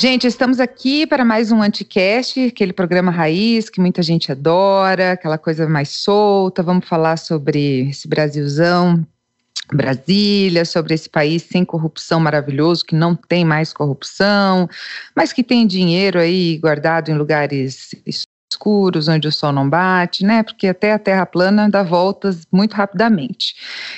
Gente, estamos aqui para mais um Anticast, aquele programa raiz que muita gente adora, aquela coisa mais solta. Vamos falar sobre esse Brasilzão, Brasília, sobre esse país sem corrupção maravilhoso, que não tem mais corrupção, mas que tem dinheiro aí guardado em lugares escuros, onde o sol não bate, né? Porque até a Terra plana dá voltas muito rapidamente.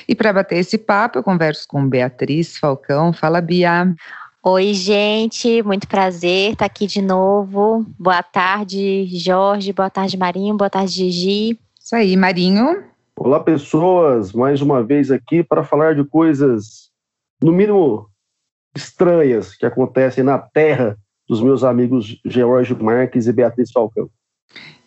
E para bater esse papo, eu converso com Beatriz Falcão. Fala, Bia. Oi, gente, muito prazer estar aqui de novo. Boa tarde, Jorge, boa tarde, Marinho, boa tarde, Gigi. Isso aí, Marinho. Olá, pessoas, mais uma vez aqui para falar de coisas, no mínimo, estranhas que acontecem na terra dos meus amigos George Marques e Beatriz Falcão.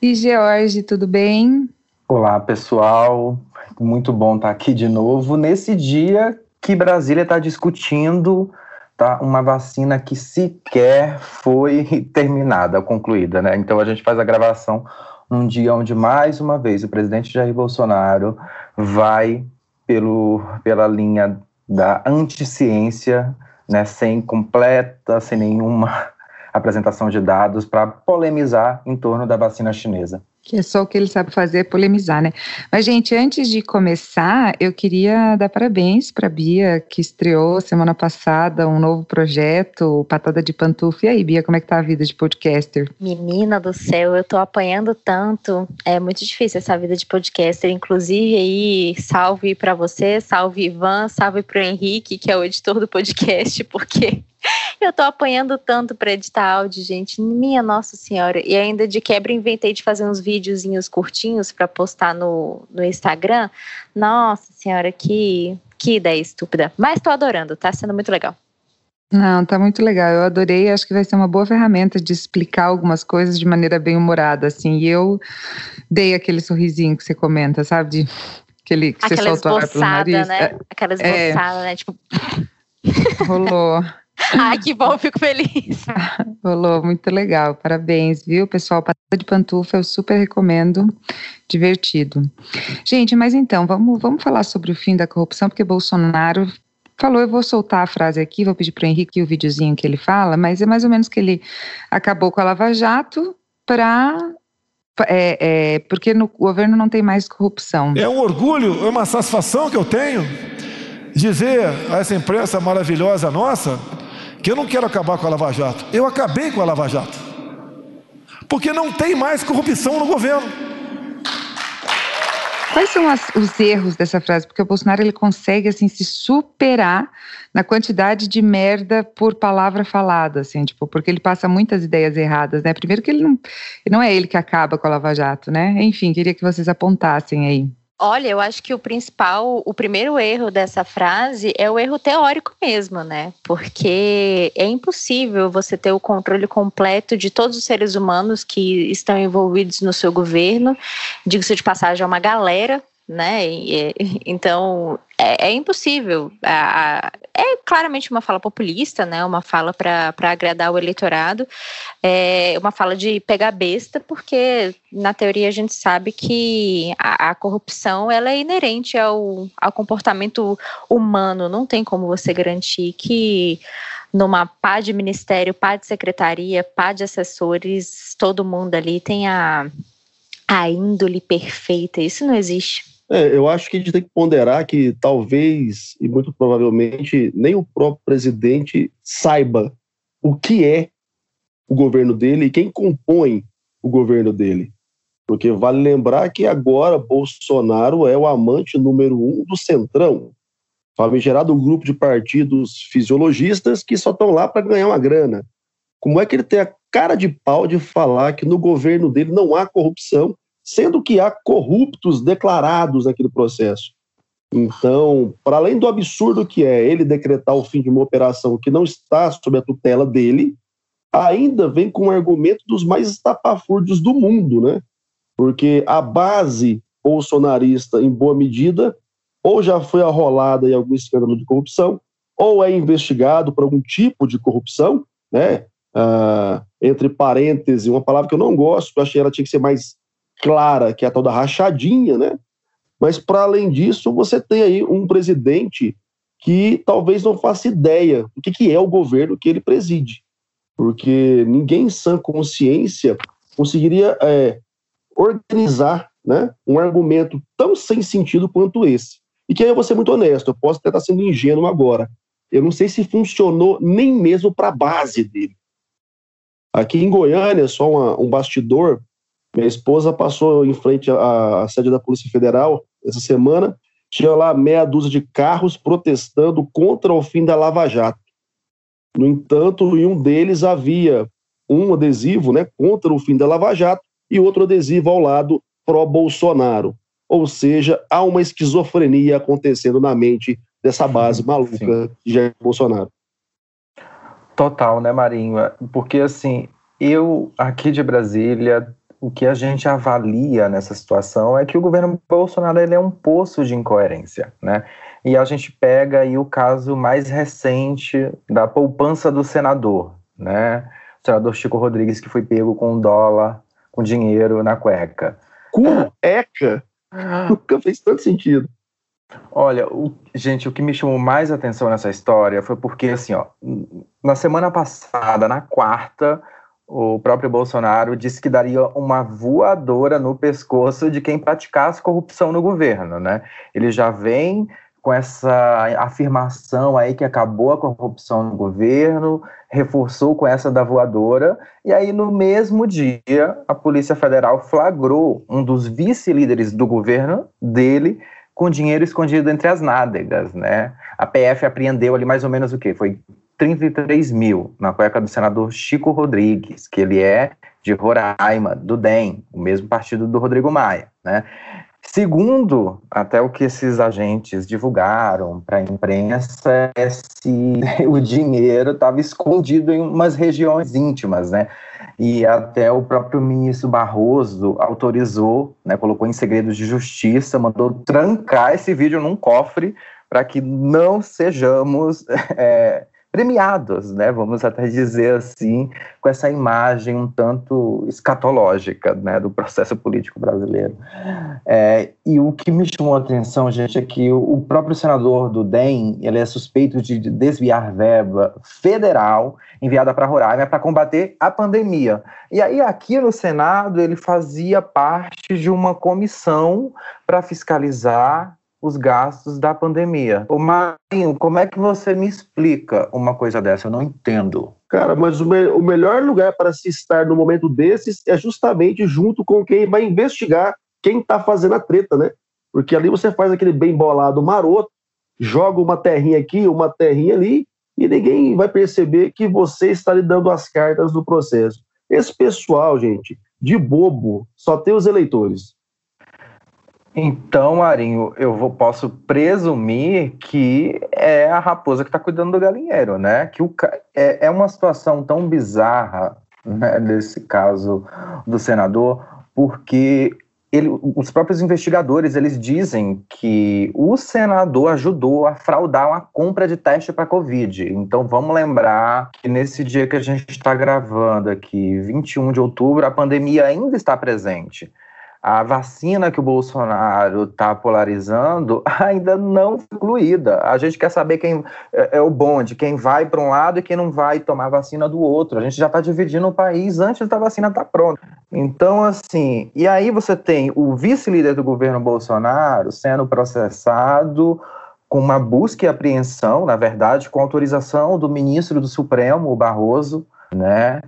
E George, tudo bem? Olá, pessoal. Muito bom estar aqui de novo nesse dia que Brasília está discutindo tá? Uma vacina que sequer foi terminada, concluída, né? Então a gente faz a gravação num dia onde mais uma vez o presidente Jair Bolsonaro vai pelo, pela linha da anticiência, né, sem completa, sem nenhuma apresentação de dados para polemizar em torno da vacina chinesa. Que é só o que ele sabe fazer, polemizar, né? Mas, gente, antes de começar, eu queria dar parabéns para Bia, que estreou semana passada um novo projeto, Patada de Pantufa. E aí, Bia, como é que tá a vida de podcaster? Menina do céu, eu tô apanhando tanto. É muito difícil essa vida de podcaster. Inclusive, aí, salve para você, salve Ivan, salve pro Henrique, que é o editor do podcast, porque eu tô apanhando tanto para editar áudio, gente. Minha Nossa Senhora. E ainda de quebra inventei de fazer uns videozinhos curtinhos para postar no, no Instagram. Nossa Senhora, que, que ideia estúpida. Mas tô adorando, tá sendo muito legal. Não, tá muito legal. Eu adorei. Acho que vai ser uma boa ferramenta de explicar algumas coisas de maneira bem humorada, assim. E eu dei aquele sorrisinho que você comenta, sabe? De, aquele que Aquela você soltou pelo nariz. Né? Aquela esboçada, é. né? Tipo. Rolou. Ai, que bom, fico feliz. Rolou, muito legal. Parabéns, viu, pessoal? Patada de pantufa, eu super recomendo. Divertido. Gente, mas então, vamos, vamos falar sobre o fim da corrupção, porque Bolsonaro falou, eu vou soltar a frase aqui, vou pedir para o Henrique o videozinho que ele fala, mas é mais ou menos que ele acabou com a Lava Jato para é, é, porque no governo não tem mais corrupção. É um orgulho, é uma satisfação que eu tenho dizer a essa imprensa maravilhosa nossa que eu não quero acabar com a Lava Jato. Eu acabei com a Lava Jato. Porque não tem mais corrupção no governo. Quais são as, os erros dessa frase? Porque o Bolsonaro ele consegue assim se superar na quantidade de merda por palavra falada, assim, tipo, porque ele passa muitas ideias erradas, né? Primeiro que ele não, não é ele que acaba com a Lava Jato, né? Enfim, queria que vocês apontassem aí. Olha, eu acho que o principal, o primeiro erro dessa frase é o erro teórico mesmo, né? Porque é impossível você ter o controle completo de todos os seres humanos que estão envolvidos no seu governo. Digo-se de passagem, é uma galera né? E, então é, é impossível. é claramente uma fala populista, né? Uma fala para agradar o eleitorado, é uma fala de pegar besta, porque na teoria a gente sabe que a, a corrupção ela é inerente ao, ao comportamento humano. Não tem como você garantir que numa pá de ministério, pá de secretaria, pá de assessores, todo mundo ali tem a, a índole perfeita. Isso não existe. É, eu acho que a gente tem que ponderar que talvez, e muito provavelmente, nem o próprio presidente saiba o que é o governo dele e quem compõe o governo dele. Porque vale lembrar que agora Bolsonaro é o amante número um do Centrão, famigerado grupo de partidos fisiologistas que só estão lá para ganhar uma grana. Como é que ele tem a cara de pau de falar que no governo dele não há corrupção sendo que há corruptos declarados naquele processo. Então, para além do absurdo que é ele decretar o fim de uma operação que não está sob a tutela dele, ainda vem com um argumento dos mais estapafúrdios do mundo, né? Porque a base bolsonarista, em boa medida, ou já foi arrolada em algum escândalo de corrupção, ou é investigado por algum tipo de corrupção, né? Ah, entre parênteses, uma palavra que eu não gosto, eu achei que ela tinha que ser mais clara, que é a tal da rachadinha, né? Mas, para além disso, você tem aí um presidente que talvez não faça ideia do que, que é o governo que ele preside. Porque ninguém em sã consciência conseguiria é, organizar né, um argumento tão sem sentido quanto esse. E que aí eu vou ser muito honesto, eu posso até estar sendo ingênuo agora. Eu não sei se funcionou nem mesmo para a base dele. Aqui em Goiânia, só uma, um bastidor, minha esposa passou em frente à, à sede da Polícia Federal essa semana, tinha lá meia dúzia de carros protestando contra o fim da Lava Jato. No entanto, em um deles havia um adesivo né, contra o fim da Lava Jato e outro adesivo ao lado pró-Bolsonaro. Ou seja, há uma esquizofrenia acontecendo na mente dessa base maluca Sim. de Jair Bolsonaro. Total, né, Marinho? Porque, assim, eu aqui de Brasília, o que a gente avalia nessa situação é que o governo Bolsonaro ele é um poço de incoerência, né? E a gente pega aí o caso mais recente da poupança do senador, né? O senador Chico Rodrigues que foi pego com um dólar, com dinheiro na cueca. Cueca? Nunca fez tanto sentido. Olha, o, gente, o que me chamou mais atenção nessa história foi porque, assim, ó, na semana passada, na quarta, o próprio Bolsonaro disse que daria uma voadora no pescoço de quem praticasse corrupção no governo, né? Ele já vem com essa afirmação aí que acabou a corrupção no governo, reforçou com essa da voadora, e aí no mesmo dia a Polícia Federal flagrou um dos vice-líderes do governo dele com dinheiro escondido entre as nádegas, né? A PF apreendeu ali mais ou menos o quê? Foi 33 mil na cueca do senador Chico Rodrigues, que ele é de Roraima, do DEM, o mesmo partido do Rodrigo Maia, né? Segundo, até o que esses agentes divulgaram para a imprensa, é se o dinheiro estava escondido em umas regiões íntimas, né? E até o próprio ministro Barroso autorizou, né, colocou em segredo de justiça, mandou trancar esse vídeo num cofre para que não sejamos é, premiados, né, vamos até dizer assim, com essa imagem um tanto escatológica né, do processo político brasileiro. É, e o que me chamou a atenção, gente, é que o próprio senador do DEM ele é suspeito de desviar verba federal enviada para Roraima para combater a pandemia. E aí, aqui no Senado, ele fazia parte de uma comissão para fiscalizar os gastos da pandemia. Ô Marinho, como é que você me explica uma coisa dessa? Eu não entendo. Cara, mas o, me o melhor lugar para se estar no momento desses é justamente junto com quem vai investigar quem está fazendo a treta, né? Porque ali você faz aquele bem bolado maroto, joga uma terrinha aqui, uma terrinha ali, e ninguém vai perceber que você está lhe dando as cartas do processo. Esse pessoal, gente, de bobo, só tem os eleitores. Então, Marinho, eu vou, posso presumir que é a raposa que está cuidando do galinheiro, né? Que o, é, é uma situação tão bizarra, né, nesse caso do senador, porque ele, os próprios investigadores eles dizem que o senador ajudou a fraudar uma compra de teste para Covid. Então vamos lembrar que nesse dia que a gente está gravando aqui, 21 de outubro, a pandemia ainda está presente a vacina que o Bolsonaro está polarizando ainda não foi incluída. A gente quer saber quem é, é o bonde, quem vai para um lado e quem não vai tomar vacina do outro. A gente já está dividindo o país antes da vacina estar tá pronta. Então, assim, e aí você tem o vice-líder do governo Bolsonaro sendo processado com uma busca e apreensão, na verdade, com autorização do ministro do Supremo, o Barroso, né?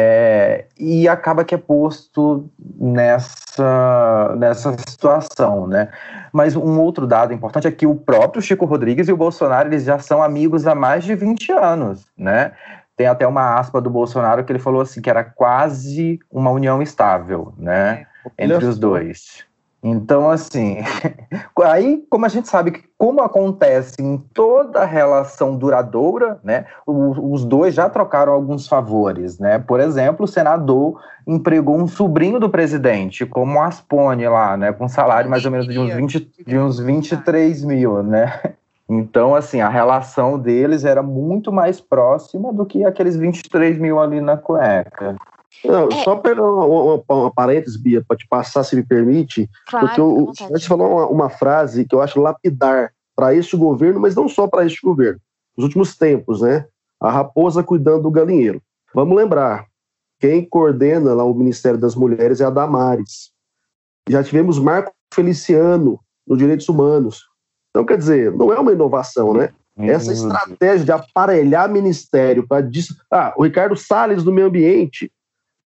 É, e acaba que é posto nessa, nessa situação, né? Mas um outro dado importante é que o próprio Chico Rodrigues e o Bolsonaro eles já são amigos há mais de 20 anos, né? Tem até uma aspa do Bolsonaro que ele falou assim que era quase uma união estável, né? É, entre os dois. Então, assim, aí, como a gente sabe que, como acontece em toda relação duradoura, né, os dois já trocaram alguns favores, né? Por exemplo, o senador empregou um sobrinho do presidente, como Aspone lá, né, com salário mais ou menos de uns, 20, de uns 23 mil, né? Então, assim, a relação deles era muito mais próxima do que aqueles 23 mil ali na cueca. Não, é. Só pegar uma, uma, uma parêntese, Bia, para te passar, se me permite. Claro, porque o, você falou uma, uma, frase que eu acho lapidar para este governo, mas não só para este governo. Nos últimos tempos, né? A raposa cuidando do galinheiro. Vamos lembrar, quem coordena lá o Ministério das Mulheres é a Damares. Já tivemos Marco Feliciano no Direitos Humanos. Então, quer dizer, não é uma inovação, né? Essa estratégia de aparelhar ministério para. Dis... Ah, o Ricardo Salles do Meio Ambiente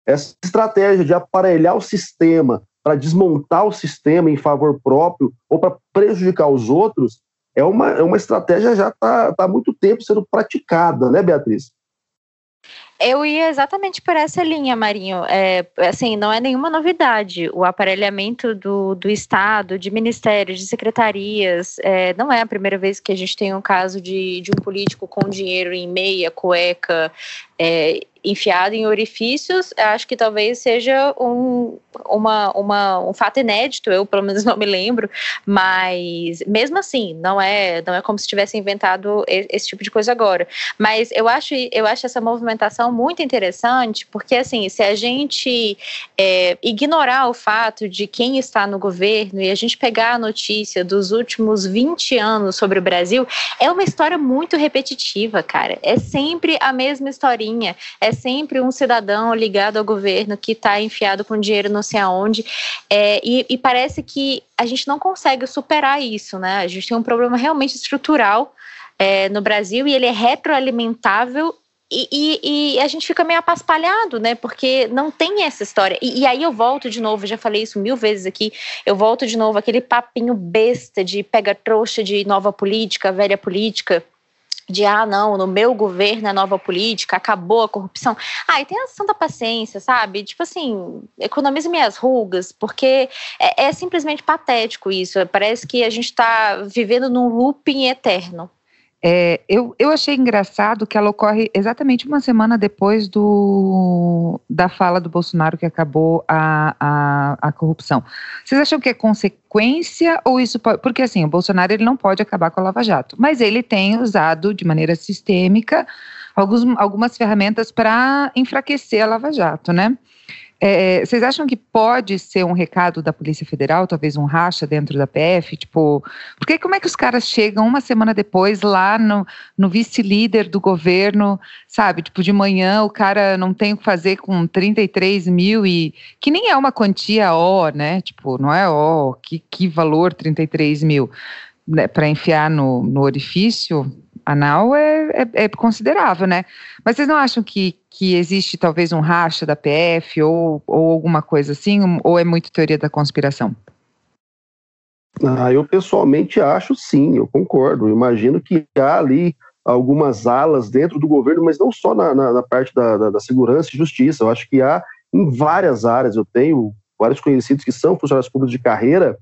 essa estratégia de aparelhar o sistema para desmontar o sistema em favor próprio ou para prejudicar os outros é uma, é uma estratégia já está tá há muito tempo sendo praticada, né, Beatriz? Eu ia exatamente por essa linha, Marinho. É, assim, não é nenhuma novidade. O aparelhamento do, do Estado, de ministérios, de secretarias, é, não é a primeira vez que a gente tem um caso de, de um político com dinheiro em meia, cueca, é, enfiado em orifícios, acho que talvez seja um, uma, uma, um fato inédito, eu pelo menos não me lembro, mas mesmo assim, não é, não é como se tivesse inventado esse tipo de coisa agora. Mas eu acho, eu acho essa movimentação muito interessante, porque assim, se a gente é, ignorar o fato de quem está no governo e a gente pegar a notícia dos últimos 20 anos sobre o Brasil, é uma história muito repetitiva, cara. É sempre a mesma historinha. É é sempre um cidadão ligado ao governo que está enfiado com dinheiro não sei aonde. É, e, e parece que a gente não consegue superar isso, né? A gente tem um problema realmente estrutural é, no Brasil e ele é retroalimentável e, e, e, a gente fica meio apaspalhado, né? Porque não tem essa história. E, e, aí eu volto de novo, já falei isso mil vezes aqui, eu volto de novo aquele papinho besta de pega trouxa de nova política, velha política de ah, não, no meu governo é nova política, acabou a corrupção. Ah, e tem a santa paciência, sabe? Tipo assim, economize minhas rugas, porque é, é simplesmente patético isso. Parece que a gente está vivendo num looping eterno. É, eu, eu achei engraçado que ela ocorre exatamente uma semana depois do, da fala do Bolsonaro que acabou a, a, a corrupção. Vocês acham que é consequência ou isso pode. Porque assim, o Bolsonaro ele não pode acabar com a Lava Jato, mas ele tem usado de maneira sistêmica alguns, algumas ferramentas para enfraquecer a Lava Jato, né? É, vocês acham que pode ser um recado da Polícia Federal, talvez um racha dentro da PF? Tipo, porque como é que os caras chegam uma semana depois lá no, no vice-líder do governo, sabe? Tipo, de manhã o cara não tem o que fazer com 33 mil e. que nem é uma quantia ó, né? Tipo, não é ó, que, que valor 33 mil né, para enfiar no, no orifício? Anal é, é, é, considerável, né? Mas vocês não acham que, que existe talvez um racha da PF ou, ou alguma coisa assim, ou é muito teoria da conspiração? Ah, eu pessoalmente acho sim, eu concordo. Eu imagino que há ali algumas alas dentro do governo, mas não só na, na, na parte da, da, da, segurança e justiça. Eu acho que há em várias áreas. Eu tenho vários conhecidos que são funcionários públicos de carreira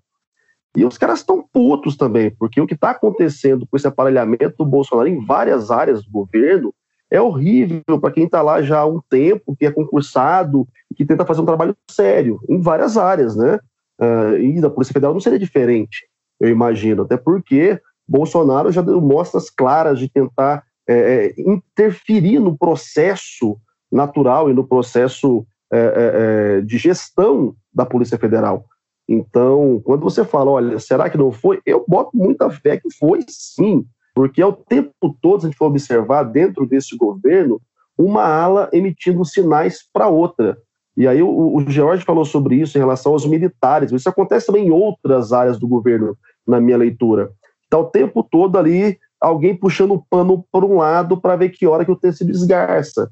e os caras estão putos também, porque o que está acontecendo com esse aparelhamento do Bolsonaro em várias áreas do governo é horrível para quem está lá já há um tempo, que é concursado, que tenta fazer um trabalho sério em várias áreas, né? Uh, e da Polícia Federal não seria diferente, eu imagino, até porque Bolsonaro já deu mostras claras de tentar é, é interferir no processo natural e no processo é, é, é, de gestão da Polícia Federal. Então, quando você fala, olha, será que não foi? Eu boto muita fé que foi sim, porque ao tempo todo, a gente for observar dentro desse governo, uma ala emitindo sinais para outra. E aí o, o George falou sobre isso em relação aos militares. Isso acontece também em outras áreas do governo, na minha leitura. Está o tempo todo ali alguém puxando o pano por um lado para ver que hora que o texto se desgarça.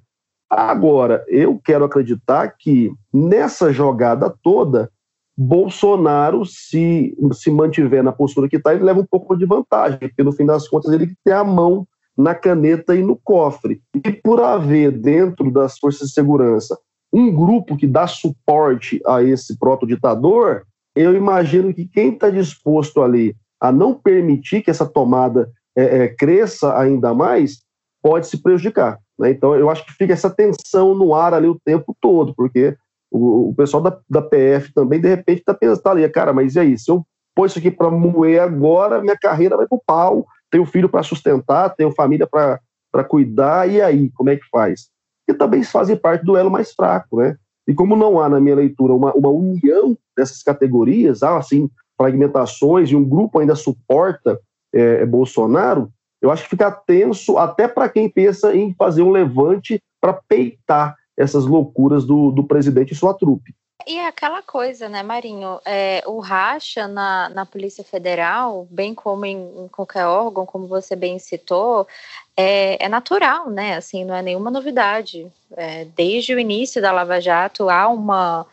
Agora, eu quero acreditar que nessa jogada toda, Bolsonaro, se, se mantiver na postura que está, ele leva um pouco de vantagem, porque no fim das contas ele tem a mão na caneta e no cofre. E por haver dentro das forças de segurança um grupo que dá suporte a esse proto-ditador, eu imagino que quem está disposto ali a não permitir que essa tomada é, é, cresça ainda mais, pode se prejudicar. Né? Então, eu acho que fica essa tensão no ar ali o tempo todo, porque o, o pessoal da, da PF também, de repente, está pensando tá ali, cara, mas e aí? Se eu pôr isso aqui para moer agora, minha carreira vai pro pau. tenho filho para sustentar, tenho família para cuidar, e aí, como é que faz? E também fazem parte do elo mais fraco, né? E como não há, na minha leitura, uma, uma união dessas categorias, há, assim, fragmentações e um grupo ainda suporta é, é Bolsonaro, eu acho que fica tenso até para quem pensa em fazer um levante para peitar essas loucuras do, do presidente e sua trupe. E é aquela coisa, né, Marinho? É, o racha na, na Polícia Federal, bem como em, em qualquer órgão, como você bem citou, é, é, natural, né? Assim, não é nenhuma novidade. É, desde o início da Lava Jato há uma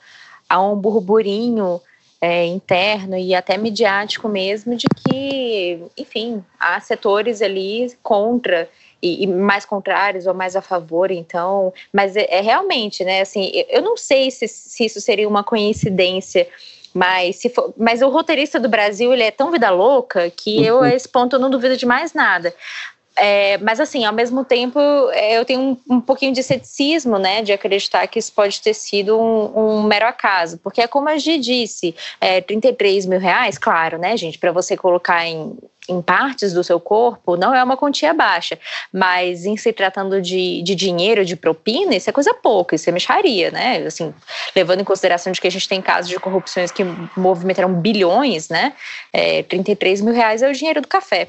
há um burburinho é, interno e até midiático mesmo de que, enfim, há setores ali contra e, e, mais contrários ou mais a favor, então, mas é, é realmente, né, assim, eu não sei se, se isso seria uma coincidência, mas, se for, mas o roteirista do Brasil, ele é tão vida louca que eu, a esse ponto, eu não duvido de mais nada. É, mas assim, ao mesmo tempo, é, eu tenho um, um, pouquinho de ceticismo, né, de acreditar que isso pode ter sido um, um mero acaso, porque é como a Gi disse, é, 33 mil reais, claro, né, gente, para você colocar em, em partes do seu corpo, não é uma quantia baixa, mas em se tratando de, de dinheiro, de propina, isso é coisa pouca, isso é mexaria, né, assim, levando em consideração de que a gente tem casos de corrupções que movimentaram bilhões, né, 33 mil reais é o dinheiro do café.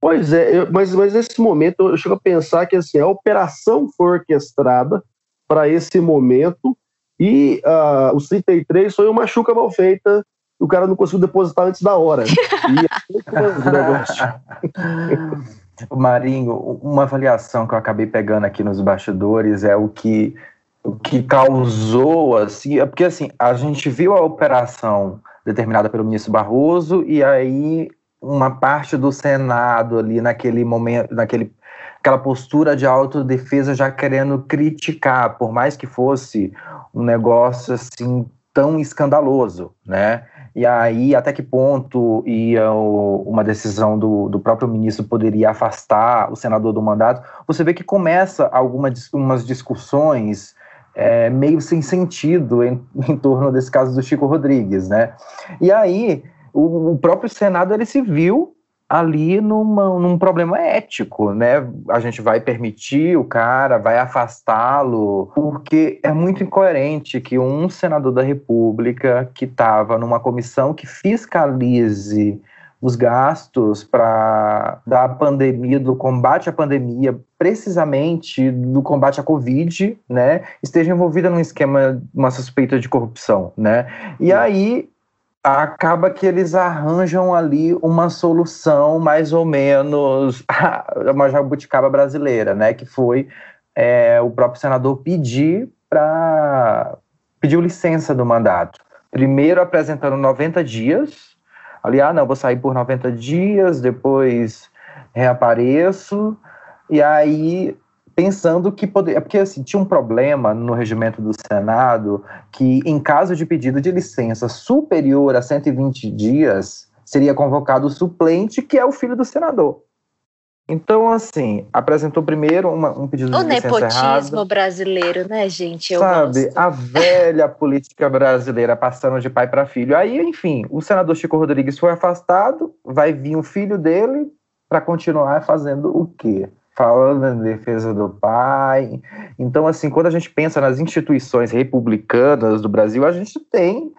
Pois é, eu, mas, mas nesse momento eu chego a pensar que assim, a operação foi orquestrada para esse momento e uh, os 33 foi uma chuca mal feita o cara não conseguiu depositar antes da hora. o Marinho, uma avaliação que eu acabei pegando aqui nos bastidores é o que o que causou assim, é porque assim, a gente viu a operação determinada pelo ministro Barroso e aí uma parte do Senado ali naquele momento, naquele aquela postura de autodefesa já querendo criticar, por mais que fosse um negócio assim tão escandaloso, né? E aí, até que ponto ia o, uma decisão do, do próprio ministro poderia afastar o senador do mandato? Você vê que começa algumas discussões é, meio sem sentido em, em torno desse caso do Chico Rodrigues, né? E aí o, o próprio Senado ele se viu ali numa, num problema ético, né? A gente vai permitir o cara, vai afastá-lo, porque é muito incoerente que um senador da República que estava numa comissão que fiscalize os gastos para da pandemia, do combate à pandemia, precisamente do combate à Covid, né, esteja envolvida num esquema, uma suspeita de corrupção, né? E aí acaba que eles arranjam ali uma solução mais ou menos uma jabuticaba brasileira, né? Que foi é, o próprio senador pedir para pediu licença do mandato. Primeiro apresentando 90 dias, ali, ah, não, vou sair por 90 dias, depois reapareço, e aí pensando que poderia. É porque assim, tinha um problema no regimento do Senado que, em caso de pedido de licença superior a 120 dias, seria convocado o suplente, que é o filho do senador. Então, assim, apresentou primeiro uma, um pedido o de licença. O nepotismo brasileiro, né, gente? Eu Sabe, gosto. a velha política brasileira passando de pai para filho. Aí, enfim, o senador Chico Rodrigues foi afastado, vai vir o filho dele para continuar fazendo o quê? Falando em defesa do pai. Então, assim, quando a gente pensa nas instituições republicanas do Brasil, a gente tem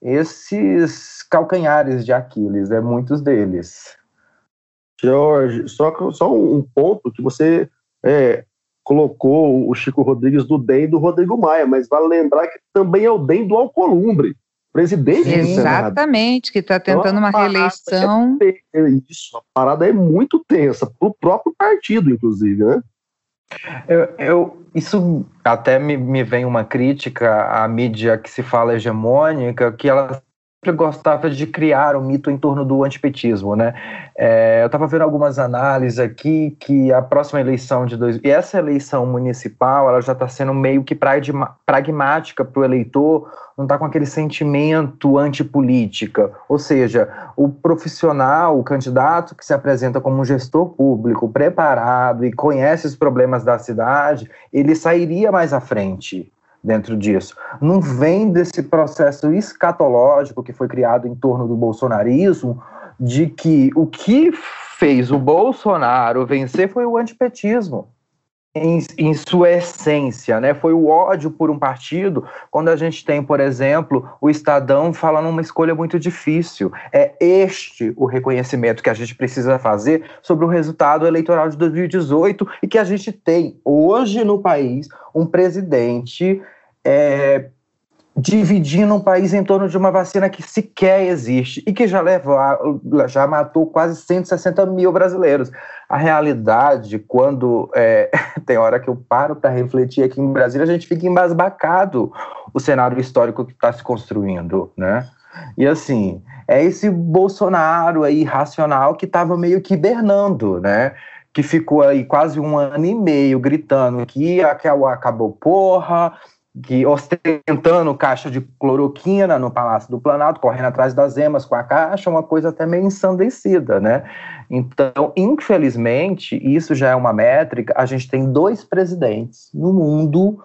esses calcanhares de Aquiles, né? muitos deles. Jorge, só, só um ponto que você é, colocou o Chico Rodrigues do DEM do Rodrigo Maia, mas vale lembrar que também é o DEM do Alcolumbre presidente Exatamente, que está então, tentando então, uma reeleição. É, isso, a parada é muito tensa, para o próprio partido, inclusive, né? Eu, eu, isso até me, me vem uma crítica à mídia que se fala hegemônica, que ela gostava de criar um mito em torno do antipetismo, né? É, eu estava vendo algumas análises aqui que a próxima eleição de dois e essa eleição municipal ela já está sendo meio que pragmática para o eleitor, não está com aquele sentimento antipolítica, ou seja, o profissional, o candidato que se apresenta como um gestor público preparado e conhece os problemas da cidade, ele sairia mais à frente dentro disso. Não vem desse processo escatológico que foi criado em torno do bolsonarismo, de que o que fez o Bolsonaro vencer foi o antipetismo em, em, sua essência, né? Foi o ódio por um partido, quando a gente tem, por exemplo, o Estadão falando uma escolha muito difícil. É este o reconhecimento que a gente precisa fazer sobre o resultado eleitoral de 2018 e que a gente tem hoje no país um presidente é, dividindo um país em torno de uma vacina que sequer existe e que já levou, já matou quase 160 mil brasileiros. A realidade, quando é, tem hora que eu paro para refletir aqui em Brasília, a gente fica embasbacado o cenário histórico que está se construindo, né? E assim, é esse Bolsonaro aí racional que estava meio que hibernando, né? Que ficou aí quase um ano e meio gritando que acabou porra, que ostentando caixa de cloroquina no Palácio do Planalto, correndo atrás das emas com a caixa, uma coisa até meio ensandecida, né? Então, infelizmente, isso já é uma métrica, a gente tem dois presidentes no mundo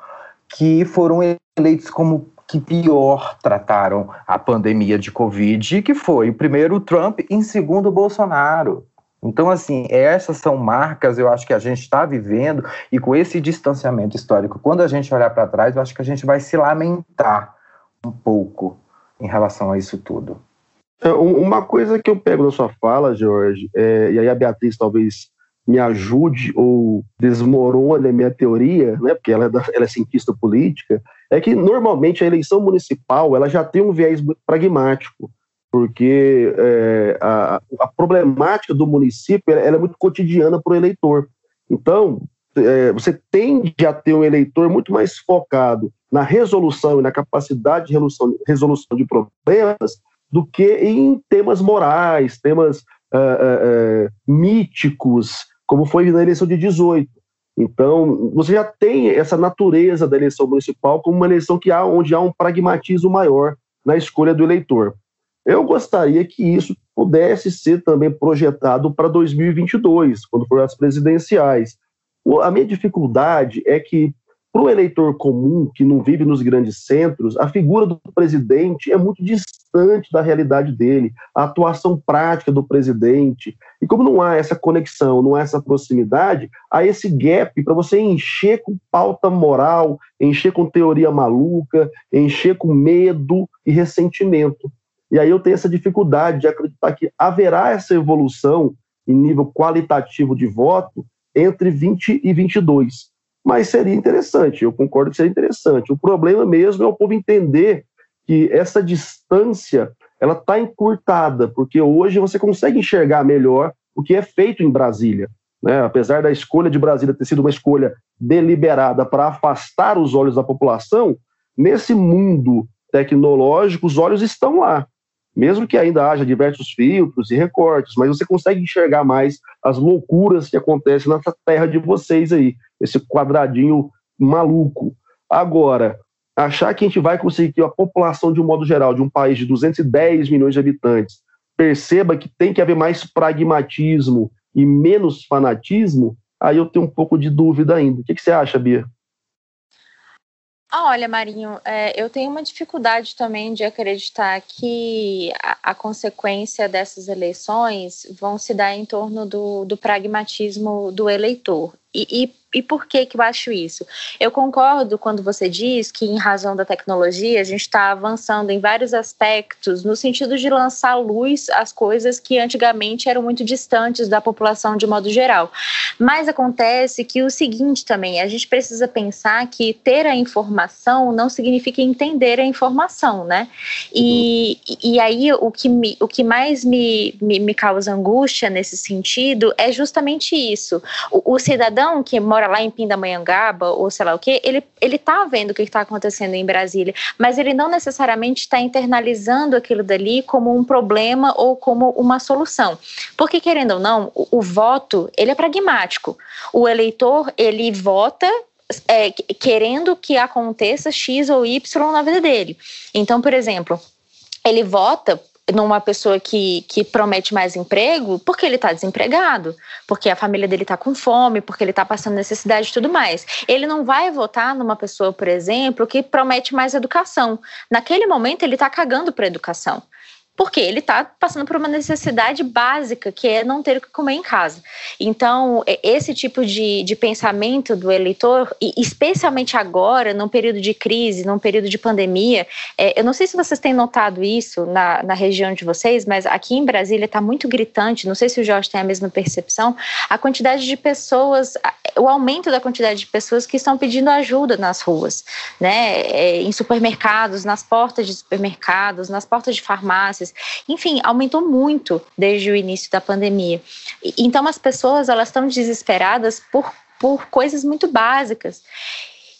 que foram eleitos como que pior trataram a pandemia de Covid, que foi o primeiro Trump e segundo Bolsonaro. Então, assim, essas são marcas, eu acho que a gente está vivendo, e com esse distanciamento histórico, quando a gente olhar para trás, eu acho que a gente vai se lamentar um pouco em relação a isso tudo. É, uma coisa que eu pego na sua fala, Jorge, é, e aí a Beatriz talvez me ajude ou desmorone a minha teoria, né, porque ela é, da, ela é cientista política, é que normalmente a eleição municipal ela já tem um viés pragmático porque é, a, a, problemática do município ela é muito cotidiana para o eleitor. Então, é, você tende a ter um eleitor muito mais focado na resolução e na capacidade de resolução, resolução de problemas do que em temas morais, temas uh, uh, míticos, como foi na eleição de 18. Então, você já tem essa natureza da eleição municipal como uma eleição que há, onde há um pragmatismo maior na escolha do eleitor. Eu gostaria que isso pudesse ser também projetado para 2022, quando for as presidenciais. A minha dificuldade é que, para o eleitor comum, que não vive nos grandes centros, a figura do presidente é muito distante da realidade dele, a atuação prática do presidente. E como não há essa conexão, não há essa proximidade, há esse gap para você encher com pauta moral, encher com teoria maluca, encher com medo e ressentimento. E aí eu tenho essa dificuldade de acreditar que haverá essa evolução em nível qualitativo de voto entre 20 e 22. Mas seria interessante, eu concordo que seria interessante. O problema mesmo é o povo entender que essa distância ela está encurtada, porque hoje você consegue enxergar melhor o que é feito em Brasília. Né? Apesar da escolha de Brasília ter sido uma escolha deliberada para afastar os olhos da população, nesse mundo tecnológico, os olhos estão lá mesmo que ainda haja diversos filtros e recortes, mas você consegue enxergar mais as loucuras que acontecem nessa terra de vocês aí, esse quadradinho maluco. Agora, achar que a gente vai conseguir que a população, de um modo geral, de um país de 210 milhões de habitantes, perceba que tem que haver mais pragmatismo e menos fanatismo, aí eu tenho um pouco de dúvida ainda. O que, que você acha, Bia? Ah, olha, Marinho, é, eu tenho uma dificuldade também de acreditar que a, a, consequência dessas eleições vão se dar em torno do, do pragmatismo do eleitor. E, e e por que, que eu acho isso? Eu concordo quando você diz que, em razão da tecnologia, a gente está avançando em vários aspectos, no sentido de lançar luz às coisas que antigamente eram muito distantes da população de modo geral. Mas acontece que o seguinte também, a gente precisa pensar que ter a informação não significa entender a informação, né? E, e aí o que, me, o que mais me, me, me causa angústia nesse sentido é justamente isso. O, o cidadão que mora lá em Pindamonhangaba ou sei lá o que, ele, ele tá vendo o que está acontecendo em Brasília, mas ele não necessariamente está internalizando aquilo dali como um problema ou como uma solução. Porque, querendo ou não, o, o voto, ele é pragmático. O eleitor, ele vota é, querendo que aconteça X ou Y na vida dele. Então, por exemplo, ele vota numa pessoa que, que promete mais emprego porque ele está desempregado, porque a família dele está com fome, porque ele está passando necessidade e tudo mais. Ele não vai votar numa pessoa, por exemplo, que promete mais educação. Naquele momento, ele está cagando para a educação. Porque ele está passando por uma necessidade básica, que é não ter o que comer em casa. Então, esse tipo de, de pensamento do eleitor, e especialmente agora, num período de crise, num período de pandemia, é, eu não sei se vocês têm notado isso na, na região de vocês, mas aqui em Brasília está muito gritante, não sei se o Jorge tem a mesma percepção, a quantidade de pessoas, o aumento da quantidade de pessoas que estão pedindo ajuda nas ruas, né, é, em supermercados, nas portas de supermercados, nas portas de farmácias, enfim, aumentou muito desde o início da pandemia. Então as pessoas elas estão desesperadas por, por coisas muito básicas.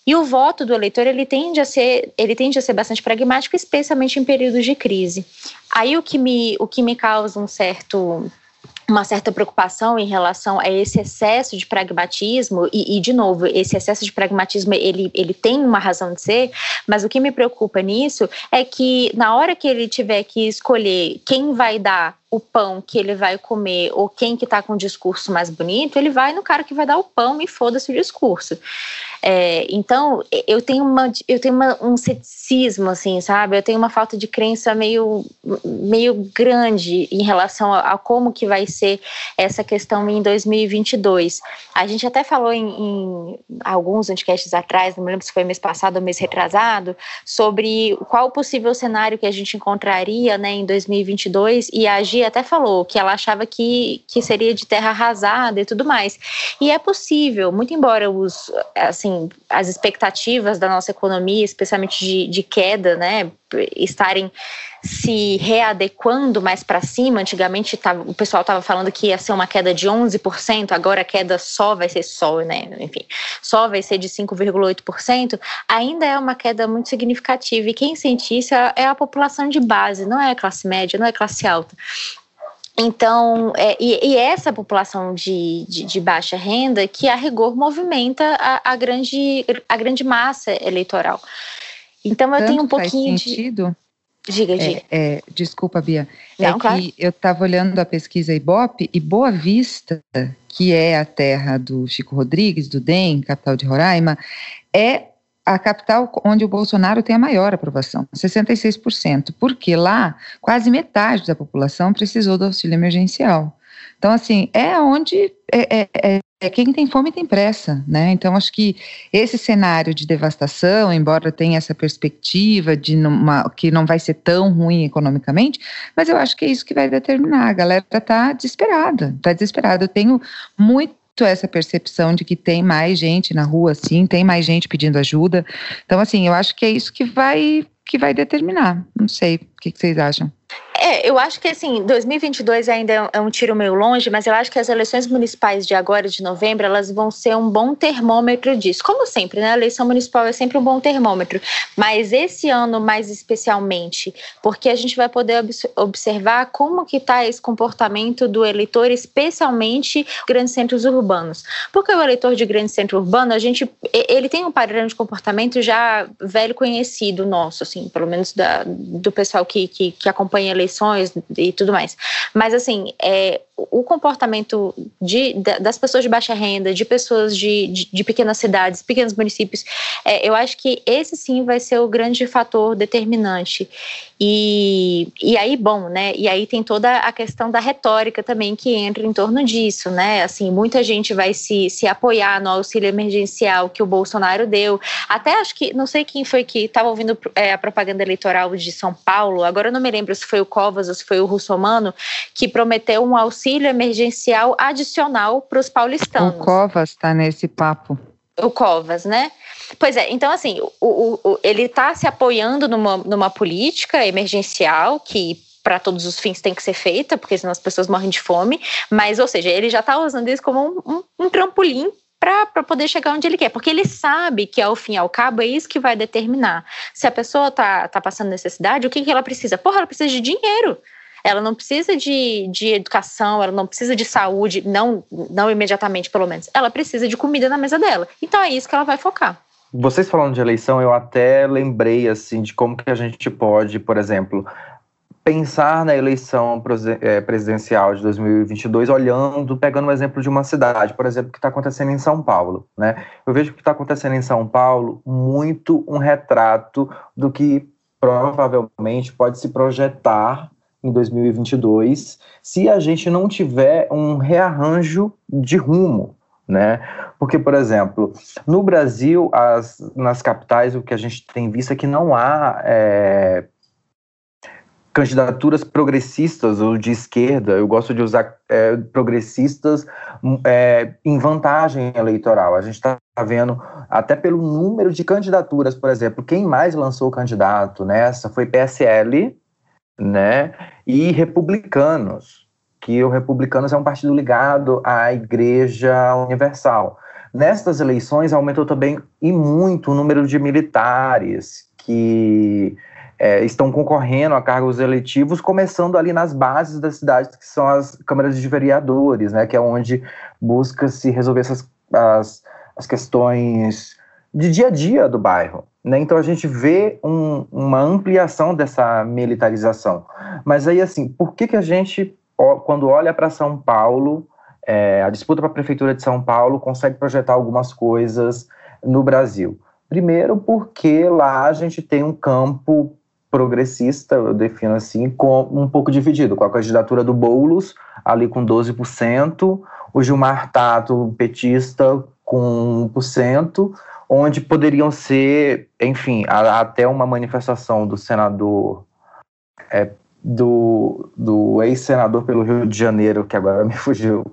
E o voto do eleitor ele tende a ser ele tende a ser bastante pragmático, especialmente em períodos de crise. Aí o que me o que me causa um certo uma certa preocupação em relação a esse excesso de pragmatismo. E, e, de novo esse excesso de pragmatismo ele, ele tem uma razão de ser mas o que me preocupa nisso é que na hora que ele tiver que escolher quem vai dar o pão que ele vai comer ou quem que está com o discurso mais bonito ele vai no cara que vai dar o pão e foda-se o discurso é, então, eu tenho, uma, eu tenho uma, um ceticismo, assim, sabe? Eu tenho uma falta de crença meio, meio grande em relação a, a como que vai ser essa questão em 2022. A gente até falou em, em alguns podcasts atrás, não me lembro se foi mês passado ou mês retrasado, sobre qual o possível cenário que a gente encontraria né, em 2022, e a Até falou que ela achava que, que seria de terra arrasada e tudo mais. E é possível, muito embora os, assim, as expectativas da nossa economia, especialmente de, de queda, né, estarem se readequando mais para cima. Antigamente tava, o pessoal estava falando que ia ser uma queda de 11%, agora a queda só vai ser só, né? Enfim, só vai ser de 5,8%. Ainda é uma queda muito significativa e quem sente isso é, é a população de base, não é a classe média, não é a classe alta. Então, é, e, e, essa população de, de, de, baixa renda que a rigor movimenta a, a, grande, a grande massa eleitoral. Então eu Tanto tenho um pouquinho sentido. de. Diga, diga. É, é, desculpa, Bia. Não, é claro. que eu estava olhando a pesquisa Ibope e Boa Vista, que é a terra do Chico Rodrigues, do DEM, capital de Roraima, é a capital onde o Bolsonaro tem a maior aprovação, 66%, porque lá quase metade da população precisou do auxílio emergencial. Então, assim, é onde é, é, é, é, quem tem fome tem pressa, né? Então, acho que esse cenário de devastação, embora tenha essa perspectiva de numa, que não vai ser tão ruim economicamente, mas eu acho que é isso que vai determinar. A galera está desesperada, está desesperada. Eu tenho muito essa percepção de que tem mais gente na rua, sim, tem mais gente pedindo ajuda. Então, assim, eu acho que é isso que vai que vai determinar. Não sei, o que, que vocês acham? É, eu acho que assim, 2022 ainda é um tiro meio longe, mas eu acho que as eleições municipais de agora, de novembro, elas vão ser um bom termômetro disso. Como sempre, né? A eleição municipal é sempre um bom termômetro, mas esse ano mais especialmente, porque a gente vai poder observar como que está esse comportamento do eleitor, especialmente grandes centros urbanos. Porque o eleitor de grande centro urbano, a gente, ele tem um padrão de comportamento já velho conhecido nosso, assim, pelo menos da, do pessoal que, que, que acompanha a eleição eleições e tudo mais. Mas, assim, é, o comportamento de, das pessoas de baixa renda, de pessoas de, de, de pequenas cidades, pequenos municípios, é, eu acho que esse sim vai ser o grande fator determinante. E, e aí, bom, né? E aí tem toda a questão da retórica também que entra em torno disso, né? Assim, muita gente vai se, se apoiar no auxílio emergencial que o Bolsonaro deu. Até acho que, não sei quem foi que estava ouvindo é, a propaganda eleitoral de São Paulo, agora eu não me lembro se foi o Covas ou se foi o Russomano, que prometeu um auxílio emergencial adicional para os paulistanos. O Covas está nesse papo. O Covas, né? Pois é, então assim, o, o, o ele está se apoiando numa, numa política emergencial que para todos os fins tem que ser feita, porque senão as pessoas morrem de fome, mas, ou seja, ele já está usando isso como um, um, um trampolim para poder chegar onde ele quer, porque ele sabe que ao fim e ao cabo é isso que vai determinar. Se a pessoa tá, tá passando necessidade, o que, que ela precisa? Porra, ela precisa de dinheiro. Ela não precisa de, de educação, ela não precisa de saúde, não, não imediatamente, pelo menos. Ela precisa de comida na mesa dela. Então é isso que ela vai focar. Vocês falando de eleição, eu até lembrei assim de como que a gente pode, por exemplo, pensar na eleição é, presidencial de 2022 olhando, pegando o um exemplo de uma cidade, por exemplo, que está acontecendo em São Paulo. Né? Eu vejo que está acontecendo em São Paulo muito um retrato do que provavelmente pode se projetar em 2022 se a gente não tiver um rearranjo de rumo, né? Porque, por exemplo, no Brasil, as, nas capitais, o que a gente tem visto é que não há é, candidaturas progressistas ou de esquerda, eu gosto de usar é, progressistas é, em vantagem eleitoral. A gente está vendo, até pelo número de candidaturas, por exemplo, quem mais lançou candidato nessa foi PSL né, e republicanos, que o Republicanos é um partido ligado à Igreja Universal. Nestas eleições aumentou também e muito o número de militares que é, estão concorrendo a cargos eletivos, começando ali nas bases das cidades, que são as câmaras de vereadores, né, que é onde busca-se resolver essas, as, as questões de dia a dia do bairro. Né? Então a gente vê um, uma ampliação dessa militarização. Mas aí, assim, por que, que a gente, quando olha para São Paulo, é, a disputa para a Prefeitura de São Paulo consegue projetar algumas coisas no Brasil? Primeiro, porque lá a gente tem um campo progressista, eu defino assim, com um pouco dividido, com a candidatura do Boulos, ali com 12%, o Gilmar Tato, petista, com 1%, onde poderiam ser, enfim, a, até uma manifestação do senador, é, do, do ex-senador pelo Rio de Janeiro, que agora me fugiu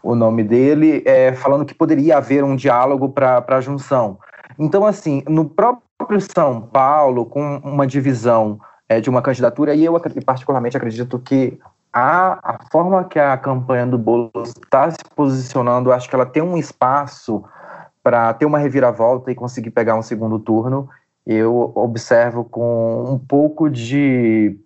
o nome dele, é, falando que poderia haver um diálogo para a junção. Então, assim, no próprio próprio São Paulo, com uma divisão é, de uma candidatura, e eu particularmente acredito que a, a forma que a campanha do Boulos está se posicionando, acho que ela tem um espaço para ter uma reviravolta e conseguir pegar um segundo turno. Eu observo com um pouco de,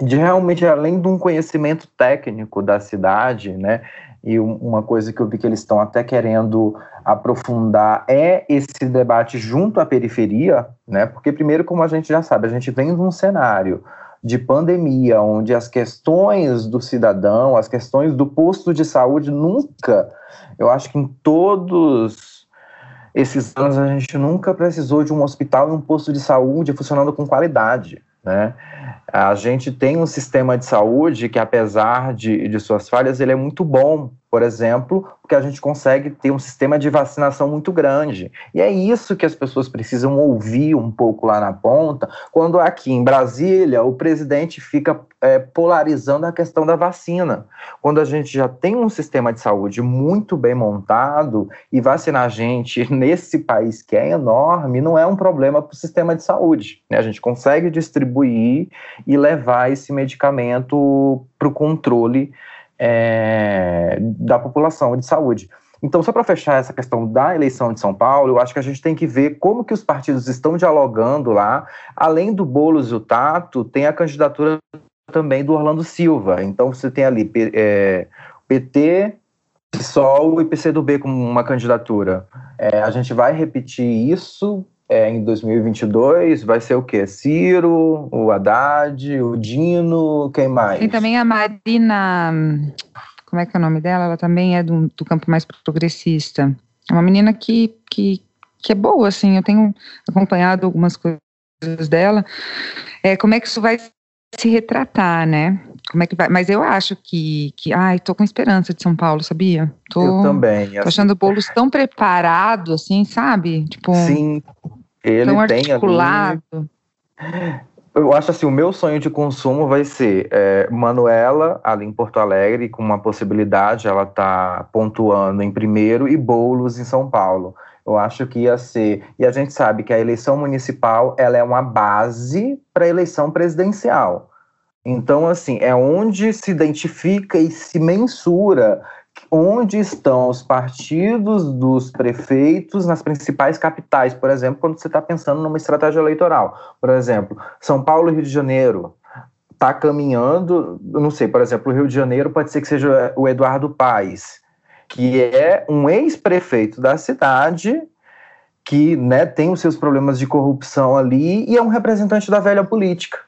de realmente, além de um conhecimento técnico da cidade, né? E uma coisa que eu vi que eles estão até querendo aprofundar é esse debate junto à periferia, né? Porque primeiro, como a gente já sabe, a gente vem de um cenário de pandemia onde as questões do cidadão, as questões do posto de saúde nunca, eu acho que em todos esses anos a gente nunca precisou de um hospital e um posto de saúde funcionando com qualidade, né? A gente tem um sistema de saúde que, apesar de, de suas falhas, ele é muito bom, por exemplo, porque a gente consegue ter um sistema de vacinação muito grande. E é isso que as pessoas precisam ouvir um pouco lá na ponta, quando aqui em Brasília o presidente fica é, polarizando a questão da vacina. Quando a gente já tem um sistema de saúde muito bem montado e vacinar gente nesse país que é enorme não é um problema para o sistema de saúde. Né? A gente consegue distribuir e levar esse medicamento para o controle é, da população de saúde. Então, só para fechar essa questão da eleição de São Paulo, eu acho que a gente tem que ver como que os partidos estão dialogando lá. Além do Boulos e o Tato, tem a candidatura também do Orlando Silva. Então, você tem ali é, PT, PSOL e PCdoB como uma candidatura. É, a gente vai repetir isso é, em 2022 vai ser o quê? Ciro, o Haddad, o Dino, quem mais? Tem também a Marina, como é que é o nome dela? Ela também é do, do campo mais progressista. É uma menina que, que, que é boa, assim, eu tenho acompanhado algumas coisas dela. É, como é que isso vai se retratar, né? Como é que vai? Mas eu acho que, que ai, tô com esperança de São Paulo, sabia? Tô, eu também. Tô assim, achando o Boulos tão preparado, assim, sabe? Tipo, Sim, ele tão tem articulado. Ali... Eu acho assim, o meu sonho de consumo vai ser é, Manuela, ali em Porto Alegre, com uma possibilidade, ela tá pontuando em primeiro, e Boulos em São Paulo. Eu acho que ia ser. E a gente sabe que a eleição municipal ela é uma base para a eleição presidencial. Então, assim, é onde se identifica e se mensura onde estão os partidos dos prefeitos nas principais capitais, por exemplo, quando você está pensando numa estratégia eleitoral. Por exemplo, São Paulo e Rio de Janeiro está caminhando, não sei, por exemplo, o Rio de Janeiro pode ser que seja o Eduardo Paes, que é um ex-prefeito da cidade que né, tem os seus problemas de corrupção ali e é um representante da velha política.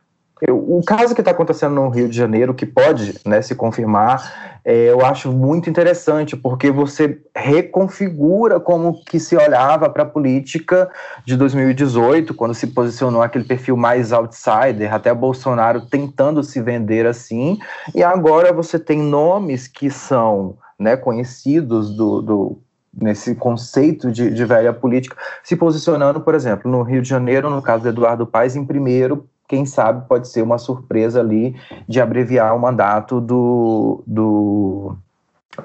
O caso que está acontecendo no Rio de Janeiro, que pode né, se confirmar, é, eu acho muito interessante, porque você reconfigura como que se olhava para a política de 2018, quando se posicionou aquele perfil mais outsider, até Bolsonaro tentando se vender assim, e agora você tem nomes que são né, conhecidos do, do nesse conceito de, de velha política, se posicionando, por exemplo, no Rio de Janeiro, no caso do Eduardo Paes, em primeiro quem sabe pode ser uma surpresa ali de abreviar o mandato do, do,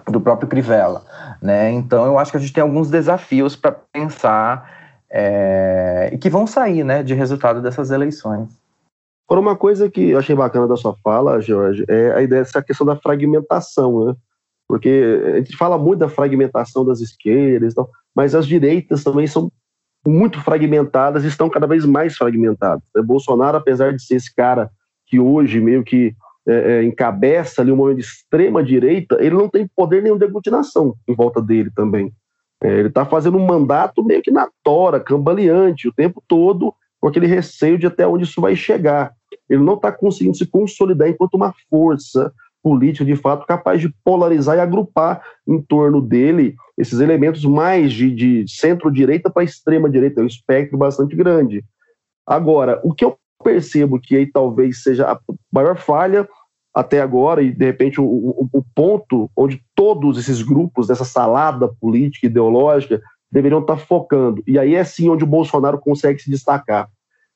do próprio Crivella. Né? Então, eu acho que a gente tem alguns desafios para pensar é, que vão sair né, de resultado dessas eleições. Por uma coisa que eu achei bacana da sua fala, Jorge, é a ideia dessa questão da fragmentação, né? Porque a gente fala muito da fragmentação das esquerdas, mas as direitas também são muito fragmentadas, estão cada vez mais fragmentadas. Né? Bolsonaro, apesar de ser esse cara que hoje meio que é, é, encabeça ali um movimento de extrema direita, ele não tem poder nenhum de aglutinação em volta dele também. É, ele está fazendo um mandato meio que na tora, cambaleante, o tempo todo, com aquele receio de até onde isso vai chegar. Ele não está conseguindo se consolidar enquanto uma força política, de fato, capaz de polarizar e agrupar em torno dele esses elementos mais de, de centro-direita para extrema-direita, é um espectro bastante grande. Agora, o que eu percebo que aí talvez seja a maior falha até agora, e de repente o, o, o ponto onde todos esses grupos dessa salada política ideológica deveriam estar focando, e aí é sim onde o Bolsonaro consegue se destacar,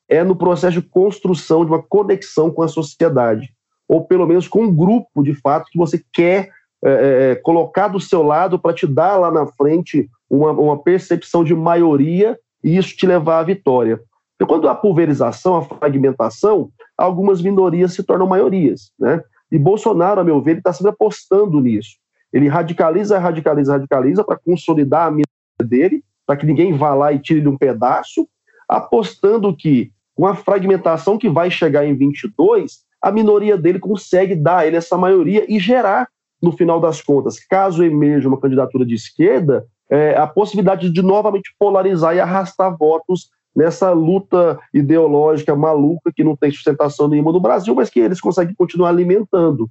é no processo de construção de uma conexão com a sociedade ou pelo menos com um grupo de fato que você quer é, é, é colocar do seu lado para te dar lá na frente uma, uma, percepção de maioria e isso te levar à vitória. Porque quando há pulverização, a fragmentação, algumas minorias se tornam maiorias. Né? E Bolsonaro, a meu ver, está sempre apostando nisso. Ele radicaliza, radicaliza, radicaliza para consolidar a minoria dele, para que ninguém vá lá e tire um pedaço, apostando que com a fragmentação que vai chegar em 22, a minoria dele consegue dar a ele essa maioria e gerar, no final das contas, caso emerja uma candidatura de esquerda, é, a possibilidade de novamente polarizar e arrastar votos nessa luta ideológica maluca que não tem sustentação nenhuma no Brasil, mas que eles conseguem continuar alimentando.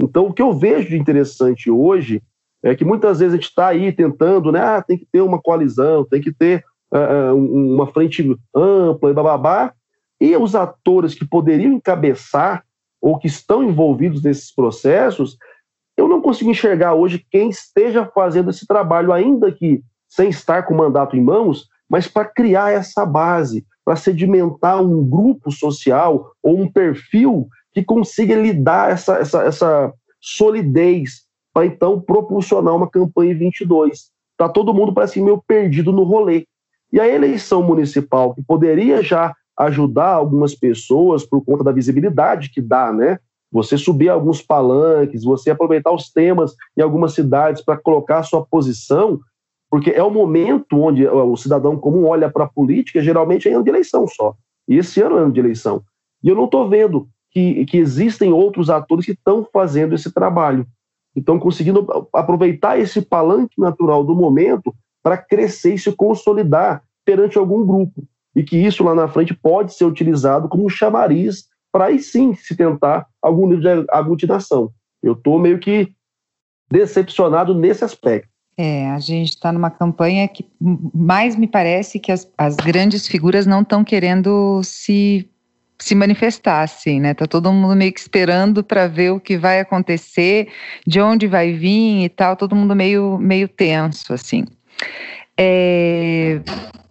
Então, o que eu vejo de interessante hoje é que muitas vezes a gente está aí tentando, né? Ah, tem que ter uma coalizão, tem que ter uh, uma frente ampla e bababá, e os atores que poderiam encabeçar ou que estão envolvidos nesses processos, eu não consigo enxergar hoje quem esteja fazendo esse trabalho, ainda que sem estar com o mandato em mãos, mas para criar essa base, para sedimentar um grupo social ou um perfil que consiga lidar essa, essa, essa solidez para então propulsionar uma campanha em 22. Está todo mundo parece meio perdido no rolê. E a eleição municipal, que poderia já ajudar algumas pessoas por conta da visibilidade que dá, né? Você subir alguns palanques, você aproveitar os temas em algumas cidades para colocar sua posição, porque é o momento onde o cidadão comum olha para a política, geralmente é ano de eleição só. E esse ano é ano de eleição. E eu não estou vendo que, que existem outros atores que estão fazendo esse trabalho. Estão conseguindo aproveitar esse palanque natural do momento para crescer e se consolidar perante algum grupo e que isso lá na frente pode ser utilizado como chamariz para aí sim se tentar algum nível de aglutinação. Eu estou meio que decepcionado nesse aspecto. É, a gente está numa campanha que mais me parece que as, as grandes figuras não estão querendo se, se manifestar, assim, né? Tá todo mundo meio que esperando para ver o que vai acontecer, de onde vai vir e tal, todo mundo meio, meio tenso, assim. É,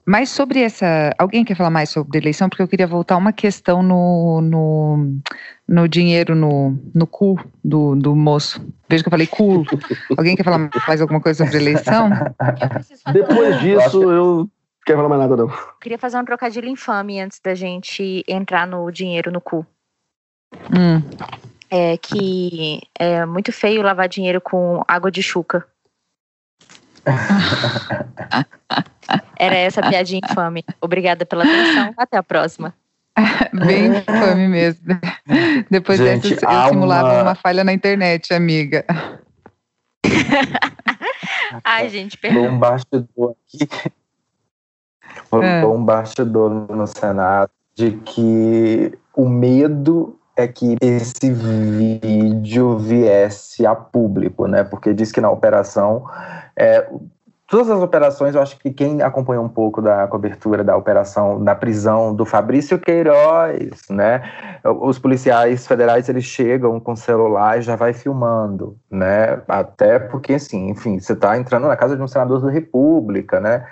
mas sobre essa. Alguém quer falar mais sobre eleição? Porque eu queria voltar uma questão no, no, no dinheiro no, no cu do, do moço. Veja que eu falei cu. Alguém quer falar mais alguma coisa sobre eleição? Depois disso, eu não quero falar mais nada, não. Queria fazer um trocadilho infame antes da gente entrar no dinheiro no cu. Hum. É que é muito feio lavar dinheiro com água de chuca. Era essa piadinha infame. Obrigada pela atenção. Até a próxima. Bem infame mesmo. Depois Gente, dessa, eu simulava uma... uma falha na internet, amiga. Ai, gente, perdão. Um bastidor aqui. Um é. bastidor no Senado de que o medo é que esse vídeo viesse a público, né? Porque diz que na operação é, todas as operações, eu acho que quem acompanhou um pouco da cobertura da operação da prisão do Fabrício Queiroz, né? Os policiais federais eles chegam com celular e já vai filmando, né? Até porque, assim, enfim, você está entrando na casa de um senador da República, né?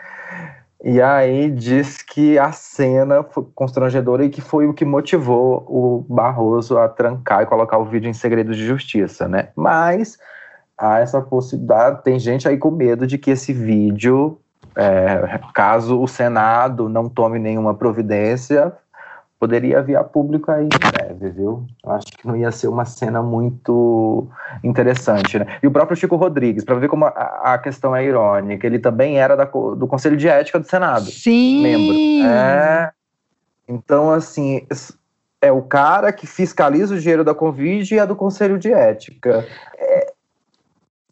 E aí diz que a cena foi constrangedora e que foi o que motivou o Barroso a trancar e colocar o vídeo em segredo de justiça, né? Mas há essa possibilidade. Tem gente aí com medo de que esse vídeo, é, caso o Senado não tome nenhuma providência, poderia vir a público aí em breve, viu? Eu acho que não ia ser uma cena muito interessante, né? E o próprio Chico Rodrigues, para ver como a, a, questão é irônica, ele também era da, do Conselho de Ética do Senado. Sim! Membro. É, então, assim, é o cara que fiscaliza o dinheiro da Covid e é do Conselho de Ética. É,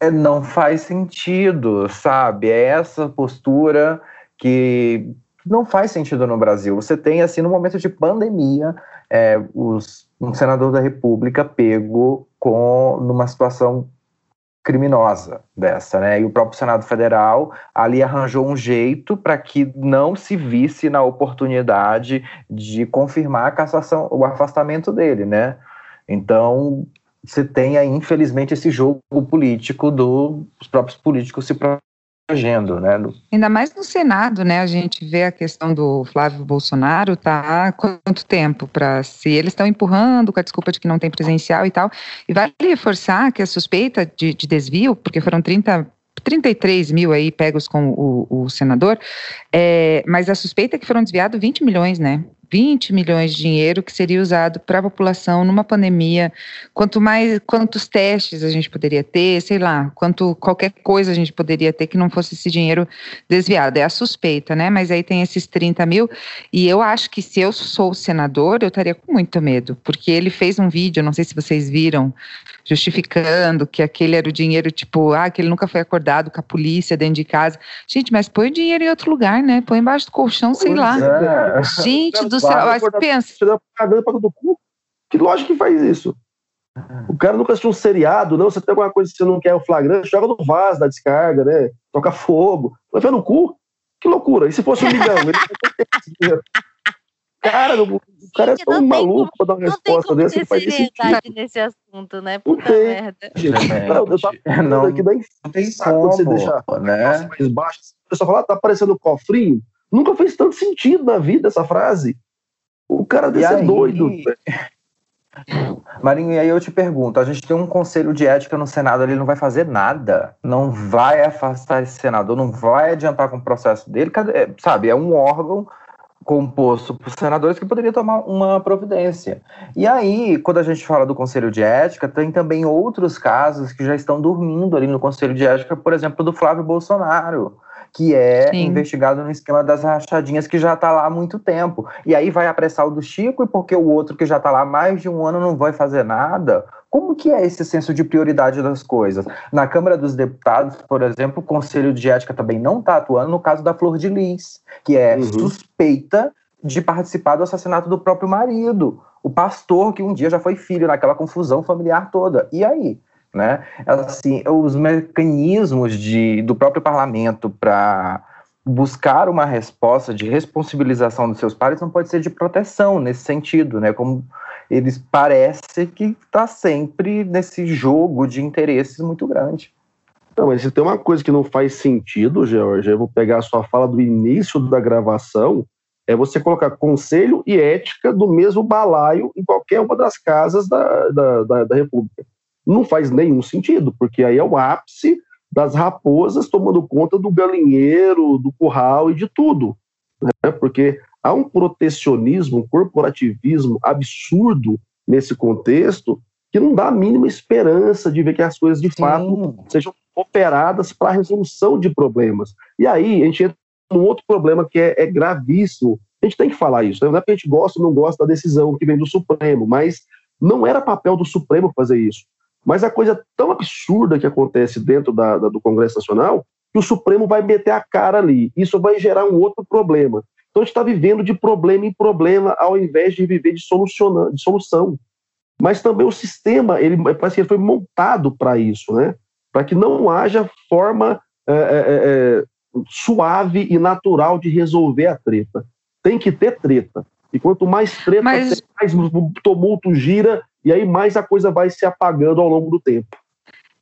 é, não faz sentido, sabe? É essa postura que não faz sentido no Brasil. Você tem, assim, no momento de pandemia, é, os, um senador da República pego com numa situação criminosa dessa, né? E o próprio Senado Federal ali arranjou um jeito para que não se visse na oportunidade de confirmar a cassação, o afastamento dele, né? Então, você tem aí, infelizmente, esse jogo político dos próprios políticos se protegendo, né? Ainda mais no Senado, né? A gente vê a questão do Flávio Bolsonaro, tá quanto tempo para se eles estão empurrando com a desculpa de que não tem presencial e tal. E vale reforçar que a suspeita de, de desvio, porque foram 30 33 mil aí pegos com o, o senador, é, mas a suspeita é que foram desviados 20 milhões, né? 20 milhões de dinheiro que seria usado para a população numa pandemia. Quanto mais, quantos testes a gente poderia ter, sei lá, quanto qualquer coisa a gente poderia ter que não fosse esse dinheiro desviado. É a suspeita, né? Mas aí tem esses 30 mil. E eu acho que se eu sou senador, eu estaria com muito medo, porque ele fez um vídeo, não sei se vocês viram, justificando que aquele era o dinheiro, tipo, ah, que ele nunca foi acordado com a polícia dentro de casa. Gente, mas põe o dinheiro em outro lugar, né? Põe embaixo do colchão, sei lá. É. Gente do céu, mas pensa. Que lógico que faz isso? O cara nunca assistiu um seriado, não. Você tem alguma coisa que você não quer, o flagrante, joga no vaso da descarga, né? Toca fogo. Vai ver no cu? Que loucura. E se fosse um milhão? Ele Cara, o cara é tão maluco pra dar uma resposta dessa. Não tem seriedade nesse assunto, né? Puta não merda. Gente, não, eu tava é, não, aqui da não tem como, você deixar né? mais baixo. O pessoal fala, ah, tá aparecendo cofrinho. Nunca fez tanto sentido na vida essa frase. O cara desse é doido. Marinho, e aí eu te pergunto, a gente tem um conselho de ética no Senado, ele não vai fazer nada, não vai afastar esse senador, não vai adiantar com o processo dele, sabe, é um órgão composto por senadores que poderia tomar uma providência. E aí, quando a gente fala do Conselho de Ética, tem também outros casos que já estão dormindo ali no Conselho de Ética, por exemplo, do Flávio Bolsonaro, que é Sim. investigado no esquema das rachadinhas que já está lá há muito tempo. E aí vai apressar o do Chico, e porque o outro que já está lá há mais de um ano não vai fazer nada, como que é esse senso de prioridade das coisas? Na Câmara dos Deputados, por exemplo, o Conselho de Ética também não está atuando no caso da Flor de Lis, que é uhum. suspeita de participar do assassinato do próprio marido, o pastor que um dia já foi filho naquela confusão familiar toda. E aí? Né? Assim, os mecanismos de, do próprio parlamento para buscar uma resposta de responsabilização dos seus pares não pode ser de proteção nesse sentido, né? Como eles parecem que está sempre nesse jogo de interesses muito grande. Não, mas se tem uma coisa que não faz sentido, George, eu vou pegar a sua fala do início da gravação, é você colocar conselho e ética do mesmo balaio em qualquer uma das casas da, da, da, da República não faz nenhum sentido, porque aí é o ápice das raposas tomando conta do galinheiro, do curral e de tudo. Né? Porque há um protecionismo, um corporativismo absurdo nesse contexto que não dá a mínima esperança de ver que as coisas de Sim. fato sejam operadas para a resolução de problemas. E aí a gente entra num outro problema que é, é gravíssimo. A gente tem que falar isso. Né? Não é porque a gente gosta ou não gosta da decisão que vem do Supremo, mas não era papel do Supremo fazer isso. Mas a coisa tão absurda que acontece dentro da, da, do Congresso Nacional que o Supremo vai meter a cara ali. Isso vai gerar um outro problema, Então a gente está vivendo de problema em problema ao invés de viver de, de solução. Mas também o sistema, ele parece que ele foi montado para isso, né? Para que não haja forma é, é, é, suave e natural de resolver a treta. Tem que ter treta. E quanto mais treta, Mas... mais tumulto gira, e aí mais a coisa vai se apagando ao longo do tempo.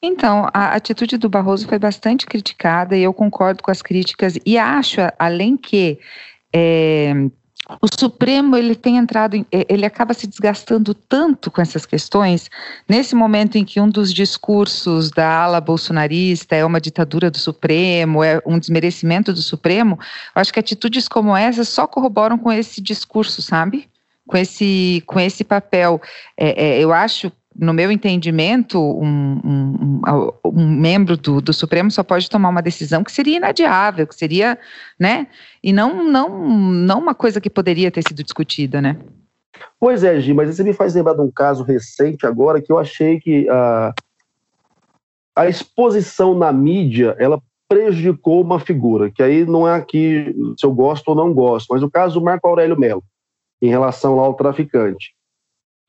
Então, a atitude do Barroso foi bastante criticada e eu concordo com as críticas e acho, além que é, o Supremo ele tem entrado, em, ele acaba se desgastando tanto com essas questões nesse momento em que um dos discursos da ala bolsonarista é uma ditadura do Supremo, é um desmerecimento do Supremo. Eu acho que atitudes como essa só corroboram com esse discurso, sabe? Com esse, com esse papel. É, é, eu acho no meu entendimento, um, um, um membro do, do, Supremo só pode tomar uma decisão que seria inadiável, que seria, né? E não, não, não uma coisa que poderia ter sido discutida, né? Pois é, Gi, mas você me faz lembrar de um caso recente agora que eu achei que a, a exposição na mídia, ela prejudicou uma figura, que aí não é aqui se eu gosto ou não gosto, mas o caso do Marco Aurélio Melo, em relação lá ao traficante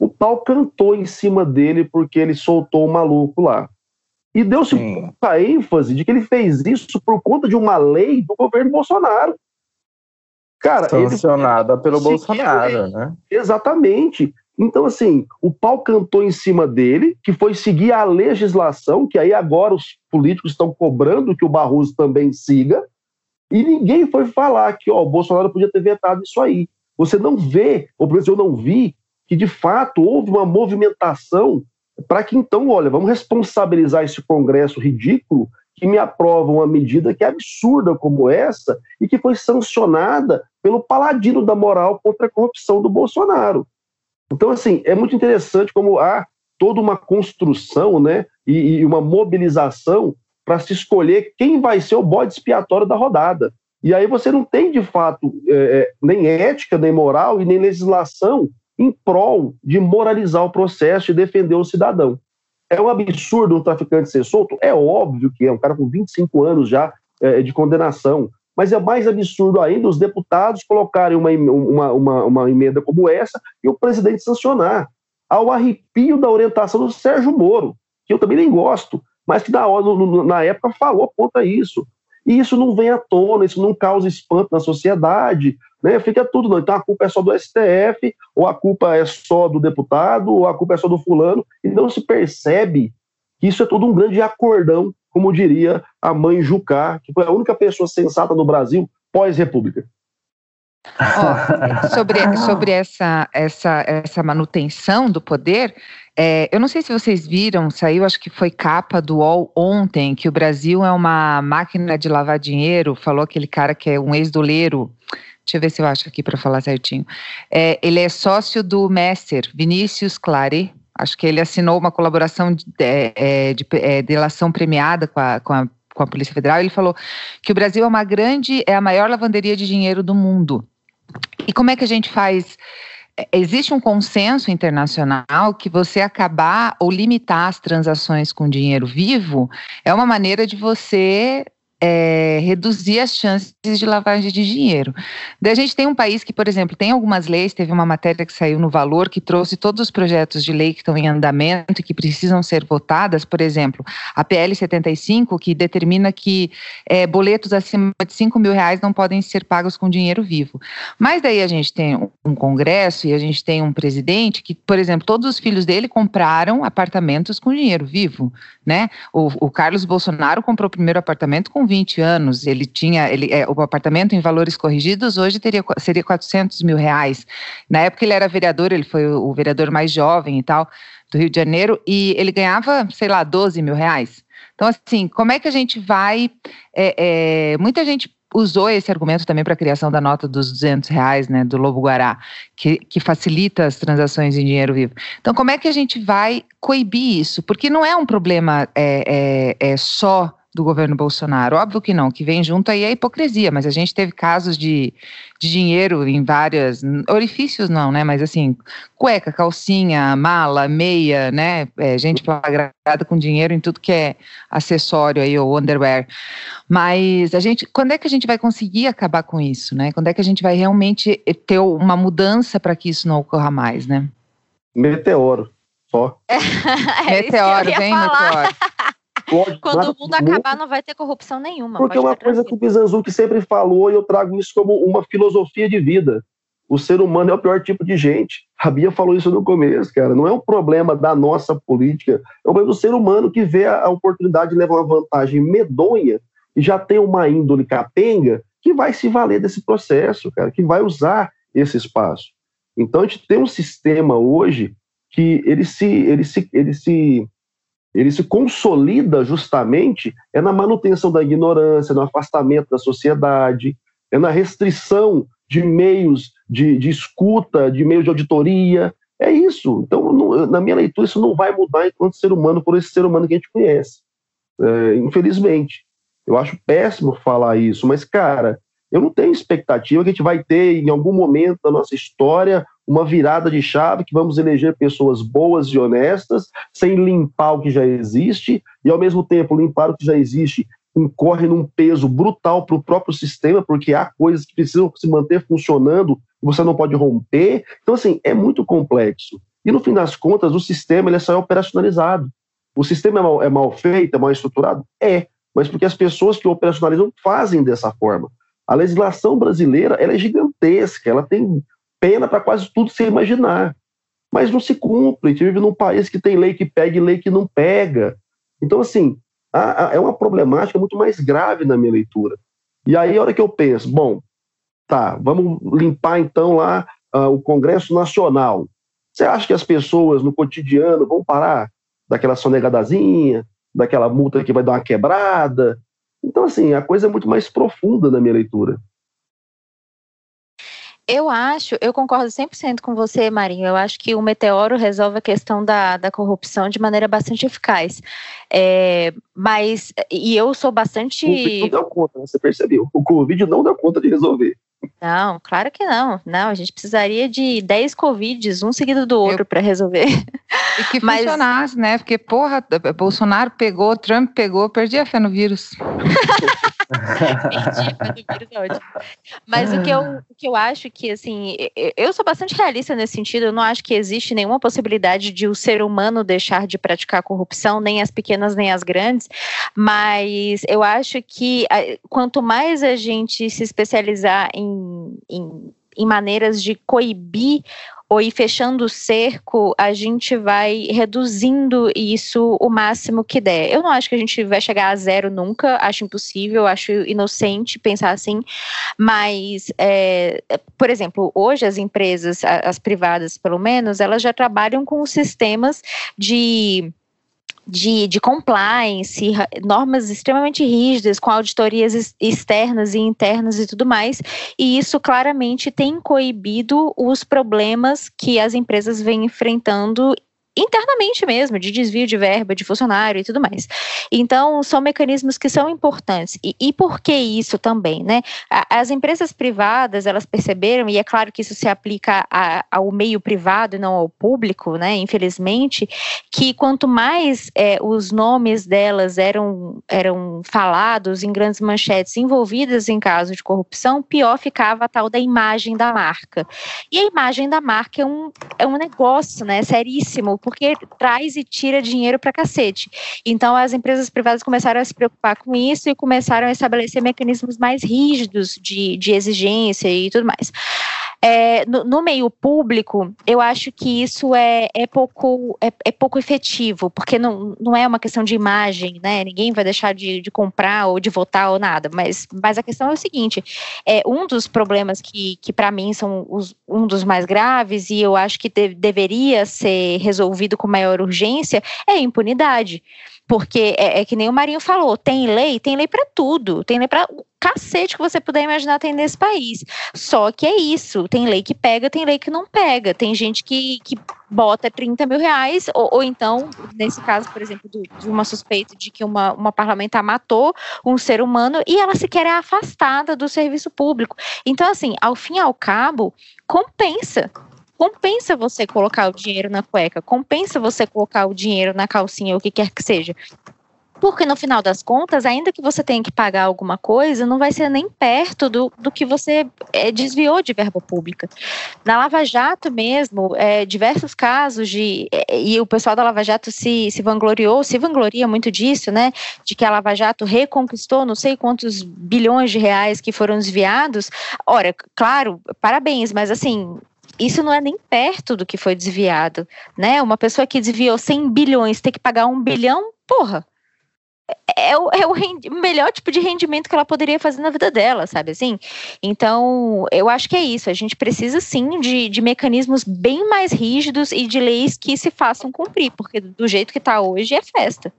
o pau cantou em cima dele porque ele soltou o maluco lá. E deu-se muita ênfase de que ele fez isso por conta de uma lei do governo Bolsonaro. Cara, sancionada pelo Bolsonaro, né? Exatamente. Então, assim, o pau cantou em cima dele, que foi seguir a legislação, que aí agora os políticos estão cobrando que o Barroso também siga, e ninguém foi falar que ó, o Bolsonaro podia ter vetado isso aí. Você não vê, ou pelo menos eu não vi, que de fato houve uma movimentação para que então, olha, vamos responsabilizar esse Congresso ridículo que me aprova uma medida que é absurda como essa e que foi sancionada pelo paladino da moral contra a corrupção do Bolsonaro. Então, assim, é muito interessante como há toda uma construção né, e, e uma mobilização para se escolher quem vai ser o bode expiatório da rodada. E aí você não tem, de fato, é, é nem ética, nem moral e nem legislação em prol de moralizar o processo e defender o cidadão. É um absurdo um traficante ser solto? É óbvio que é, um cara com 25 anos já é, de condenação. Mas é mais absurdo ainda os deputados colocarem uma, uma, uma, uma emenda como essa e o presidente sancionar. Ao arrepio da orientação do Sérgio Moro, que eu também nem gosto, mas que na, na época falou contra isso. E isso não vem à tona, isso não causa espanto na sociedade, né? Fica tudo, não. Então a culpa é só do STF, ou a culpa é só do deputado, ou a culpa é só do fulano, e não se percebe que isso é todo um grande acordão, como diria a mãe Jucá, que foi a única pessoa sensata no Brasil pós-república. Oh, sobre sobre essa, essa, essa manutenção do poder, é, eu não sei se vocês viram, saiu, acho que foi capa do UOL ontem, que o Brasil é uma máquina de lavar dinheiro, falou aquele cara que é um ex-doleiro, Deixa eu ver se eu acho aqui para falar certinho. É, ele é sócio do Messer, Vinícius Clare. Acho que ele assinou uma colaboração de, é, de, é, delação premiada com a, com, a, com a Polícia Federal. Ele falou que o Brasil é uma grande, é a maior lavanderia de dinheiro do mundo. E como é que a gente faz? É, existe um consenso internacional que você acabar ou limitar as transações com dinheiro vivo é uma maneira de você é, reduzir as chances de lavagem de dinheiro. Daí a gente tem um país que, por exemplo, tem algumas leis, teve uma matéria que saiu no Valor que trouxe todos os projetos de lei que estão em andamento e que precisam ser votadas, por exemplo, a PL 75, que determina que é, boletos acima de 5 mil reais não podem ser pagos com dinheiro vivo. Mas daí a gente tem um Congresso e a gente tem um presidente que, por exemplo, todos os filhos dele compraram apartamentos com dinheiro vivo, né? O, o Carlos Bolsonaro comprou o primeiro apartamento com 20 anos, ele tinha, ele, é, o apartamento em valores corrigidos hoje teria, seria 400 mil reais. Na época ele era vereador, ele foi o, o vereador mais jovem e tal, do Rio de Janeiro, e ele ganhava, sei lá, 12 mil reais. Então, assim, como é que a gente vai. É, é, muita gente usou esse argumento também para a criação da nota dos 200 reais, né, do Lobo Guará, que, que facilita as transações em dinheiro vivo. Então, como é que a gente vai coibir isso? Porque não é um problema é, é, é só do governo Bolsonaro. Óbvio que não, que vem junto aí é a hipocrisia, mas a gente teve casos de, de dinheiro em várias orifícios não, né? Mas assim, cueca, calcinha, mala, meia, né? É, gente flagrada com dinheiro em tudo que é acessório aí ou underwear. Mas a gente, quando é que a gente vai conseguir acabar com isso, né? Quando é que a gente vai realmente ter uma mudança para que isso não ocorra mais, né? Meteoro, só. É meteoro, vem meteoro. Pode, Quando o mundo acabar, não vai ter corrupção nenhuma. Porque é uma coisa que o Bizanzuki sempre falou, e eu trago isso como uma filosofia de vida. O ser humano é o pior tipo de gente. A Bia falou isso no começo, cara. Não é um problema da nossa política, é um problema do ser humano que vê a oportunidade de levar uma vantagem medonha e já tem uma índole capenga que vai se valer desse processo, cara, que vai usar esse espaço. Então a gente tem um sistema hoje que ele se, ele se, ele se ele se consolida justamente é na manutenção da ignorância, no afastamento da sociedade, é na restrição de meios de, de escuta, de meios de auditoria. É isso. Então, não, na minha leitura, isso não vai mudar enquanto ser humano por esse ser humano que a gente conhece. É, infelizmente. Eu acho péssimo falar isso, mas, cara, eu não tenho expectativa que a gente vai ter, em algum momento da nossa história, uma virada de chave que vamos eleger pessoas boas e honestas, sem limpar o que já existe, e ao mesmo tempo limpar o que já existe incorre num peso brutal para o próprio sistema, porque há coisas que precisam se manter funcionando e você não pode romper. Então, assim, é muito complexo. E no fim das contas, o sistema ele é só operacionalizado. O sistema é mal, é mal feito, é mal estruturado? É, mas porque as pessoas que operacionalizam fazem dessa forma. A legislação brasileira ela é gigantesca, ela tem pena para quase tudo se imaginar. Mas não se cumpre. A gente vive num país que tem lei que pega e lei que não pega. Então, assim, é uma problemática muito mais grave na minha leitura. E aí, a hora que eu penso, bom, tá, vamos limpar então lá uh, o Congresso Nacional. Você acha que as pessoas no cotidiano vão parar daquela sonegadazinha, daquela multa que vai dar uma quebrada? Então, assim, a coisa é muito mais profunda na minha leitura. Eu acho, eu concordo 100% com você, Marinho. Eu acho que o meteoro resolve a questão da, da corrupção de maneira bastante eficaz. É, mas, e eu sou bastante. O Covid não deu conta, né? você percebeu? O Covid não deu conta de resolver. Não, claro que não. Não, a gente precisaria de 10 Covids, um seguido do outro, para resolver. E que Mas... funcionasse, né? Porque, porra, Bolsonaro pegou, Trump pegou, perdi a fé no vírus. Mas o que, eu, o que eu acho que, assim, eu sou bastante realista nesse sentido, eu não acho que existe nenhuma possibilidade de o ser humano deixar de praticar corrupção, nem as pequenas nem as grandes, mas eu acho que quanto mais a gente se especializar em, em em maneiras de coibir ou ir fechando o cerco, a gente vai reduzindo isso o máximo que der. Eu não acho que a gente vai chegar a zero nunca, acho impossível, acho inocente pensar assim, mas, é, por exemplo, hoje as empresas, as privadas pelo menos, elas já trabalham com sistemas de de, de compliance, normas extremamente rígidas, com auditorias externas e internas e tudo mais, e isso claramente tem coibido os problemas que as empresas vêm enfrentando internamente mesmo, de desvio de verba, de funcionário e tudo mais. Então, são mecanismos que são importantes. E, e por que isso também, né? As empresas privadas, elas perceberam, e é claro que isso se aplica a, ao meio privado e não ao público, né? Infelizmente, que quanto mais é, os nomes delas eram, eram falados em grandes manchetes envolvidas em caso de corrupção, pior ficava a tal da imagem da marca. E a imagem da marca é um, é um negócio, né? Seríssimo porque traz e tira dinheiro para cacete. Então, as empresas privadas começaram a se preocupar com isso e começaram a estabelecer mecanismos mais rígidos de, de exigência e tudo mais. É, no, no, meio público, eu acho que isso é, é, pouco, é, é, pouco efetivo, porque não, não é uma questão de imagem, né? Ninguém vai deixar de, de comprar ou de votar ou nada. Mas, mas a questão é o seguinte: é, um dos problemas que, que para mim são os, um dos mais graves, e eu acho que de, deveria ser resolvido com maior urgência, é a impunidade. Porque é, é, que nem o Marinho falou, tem lei, tem lei para tudo, tem lei para o cacete que você puder imaginar tem nesse país. Só que é isso, tem lei que pega, tem lei que não pega. Tem gente que, que bota 30 mil reais, ou, ou então, nesse caso, por exemplo, do, de uma suspeita de que uma, uma parlamentar matou um ser humano e ela sequer é afastada do serviço público. Então, assim, ao fim e ao cabo, compensa compensa você colocar o dinheiro na cueca, compensa você colocar o dinheiro na calcinha, o que quer que seja. Porque no final das contas, ainda que você tenha que pagar alguma coisa, não vai ser nem perto do, do que você é, desviou de verba pública. Na Lava Jato mesmo, é, diversos casos de. É, e o pessoal da Lava Jato se, se vangloriou, se vangloria muito disso, né? De que a Lava Jato reconquistou não sei quantos bilhões de reais que foram desviados. Ora, claro, parabéns, mas assim, isso não é nem perto do que foi desviado, né? Uma pessoa que desviou 100 bilhões ter que pagar um bilhão, porra, é o, é o melhor tipo de rendimento que ela poderia fazer na vida dela, sabe assim? Então, eu acho que é isso. A gente precisa sim de, de mecanismos bem mais rígidos e de leis que se façam cumprir, porque do jeito que está hoje é festa.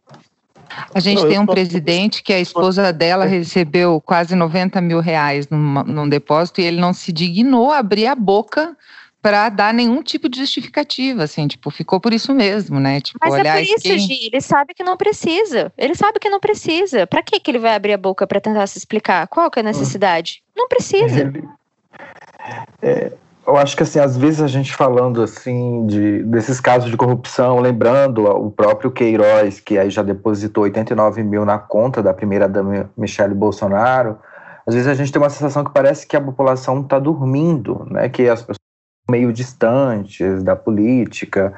A gente Não, tem um presidente que a esposa dela recebeu quase 90 mil reais num, num depósito e ele não se dignou a abrir a boca para dar nenhum tipo de justificativa, assim, tipo, ficou por isso mesmo, né? Tipo, Mas é por isso, quem... Gi, ele sabe que não precisa. Ele sabe que não precisa. Para que que ele vai abrir a boca para tentar se explicar? Qual que é a necessidade? Não precisa. Ele... É, eu acho que assim, às vezes a gente falando assim de desses casos de corrupção, lembrando o próprio Queiroz, que aí já depositou 89 mil na conta da primeira dama Michele Bolsonaro, às vezes a gente tem uma sensação que parece que a população está dormindo, né? Que as pessoas meio distantes da política.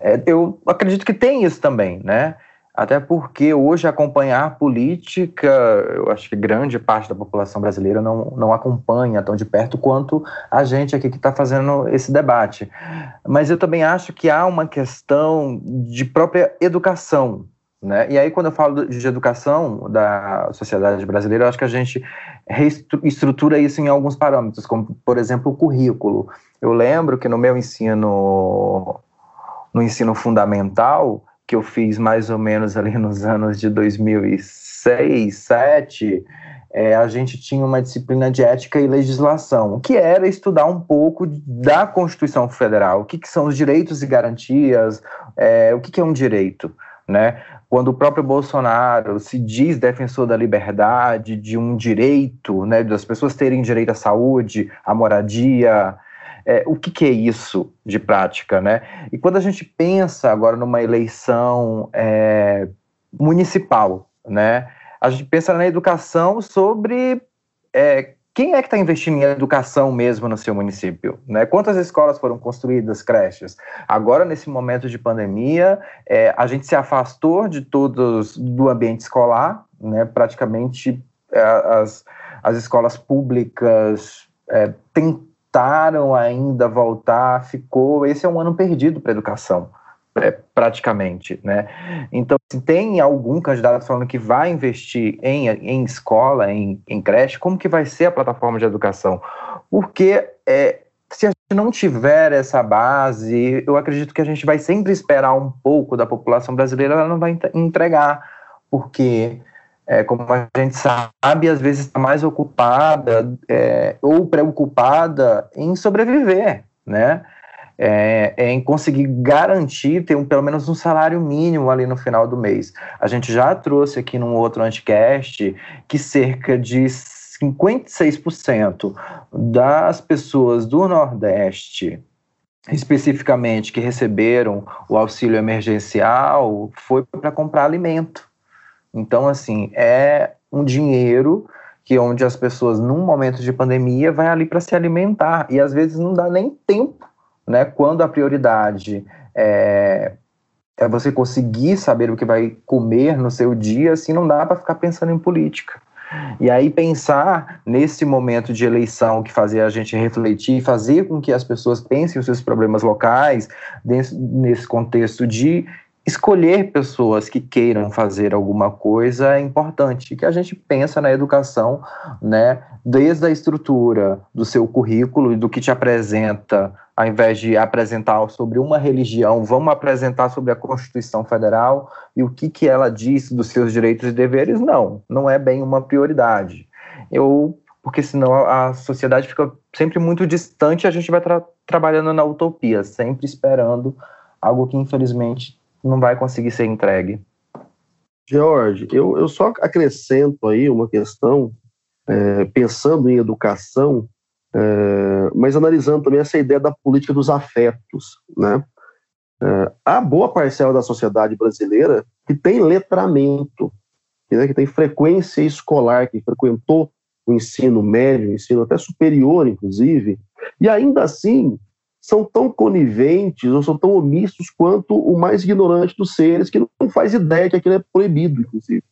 É, eu acredito que tem isso também, né? Até porque hoje acompanhar política, eu acho que grande parte da população brasileira não, não acompanha tão de perto quanto a gente aqui que está fazendo esse debate. Mas eu também acho que há uma questão de própria educação né? E aí, quando eu falo de educação da sociedade brasileira, eu acho que a gente reestrutura isso em alguns parâmetros, como, por exemplo, o currículo. Eu lembro que no meu ensino, no ensino fundamental, que eu fiz mais ou menos ali nos anos de 2006, 2007, é, a gente tinha uma disciplina de ética e legislação, que era estudar um pouco da Constituição Federal, o que, que são os direitos e garantias, é, o que, que é um direito, né? Quando o próprio Bolsonaro se diz defensor da liberdade, de um direito, né, das pessoas terem direito à saúde, à moradia, é, o que, que, é isso de prática, né? E quando a gente pensa agora numa eleição é, municipal, né, a gente pensa na educação sobre é, quem é que está investindo em educação mesmo no seu município? Né? Quantas escolas foram construídas, creches? Agora, nesse momento de pandemia, é, a gente se afastou de todos do ambiente escolar, né? praticamente é, as, as escolas públicas é, tentaram ainda voltar, ficou. Esse é um ano perdido para a educação praticamente, né? Então, se tem algum candidato falando que vai investir em, em escola, em, em creche, como que vai ser a plataforma de educação? Porque é, se a gente não tiver essa base, eu acredito que a gente vai sempre esperar um pouco da população brasileira, ela não vai entregar, porque, é, como a gente sabe, às vezes está mais ocupada é, ou preocupada em sobreviver, né? É, é, em conseguir garantir ter um, pelo menos um salário mínimo ali no final do mês. A gente já trouxe aqui num outro anticast que cerca de 56% das pessoas do Nordeste, especificamente que receberam o auxílio emergencial, foi para comprar alimento. Então, assim, é um dinheiro que onde as pessoas, num momento de pandemia, vai ali para se alimentar e às vezes não dá nem tempo né? Quando a prioridade é, é você conseguir saber o que vai comer no seu dia, assim não dá para ficar pensando em política. E aí pensar nesse momento de eleição que fazer a gente refletir, fazer com que as pessoas pensem os seus problemas locais, nesse contexto de escolher pessoas que queiram fazer alguma coisa é importante, que a gente pensa na educação, né, desde a estrutura do seu currículo e do que te apresenta, ao invés de apresentar sobre uma religião, vamos apresentar sobre a Constituição Federal e o que, que ela diz dos seus direitos e deveres, não, não é bem uma prioridade. Eu, porque senão a sociedade fica sempre muito distante, a gente vai tra trabalhando na utopia, sempre esperando algo que infelizmente não vai conseguir ser entregue. George, eu, eu só acrescento aí uma questão, é, pensando em educação, é, mas analisando também essa ideia da política dos afetos. Né? É, há boa parcela da sociedade brasileira que tem letramento, né, que tem frequência escolar, que frequentou o ensino médio, o ensino até superior, inclusive, e ainda assim são tão coniventes ou são tão omissos quanto o mais ignorante dos seres, que não faz ideia que aquilo é proibido, inclusive.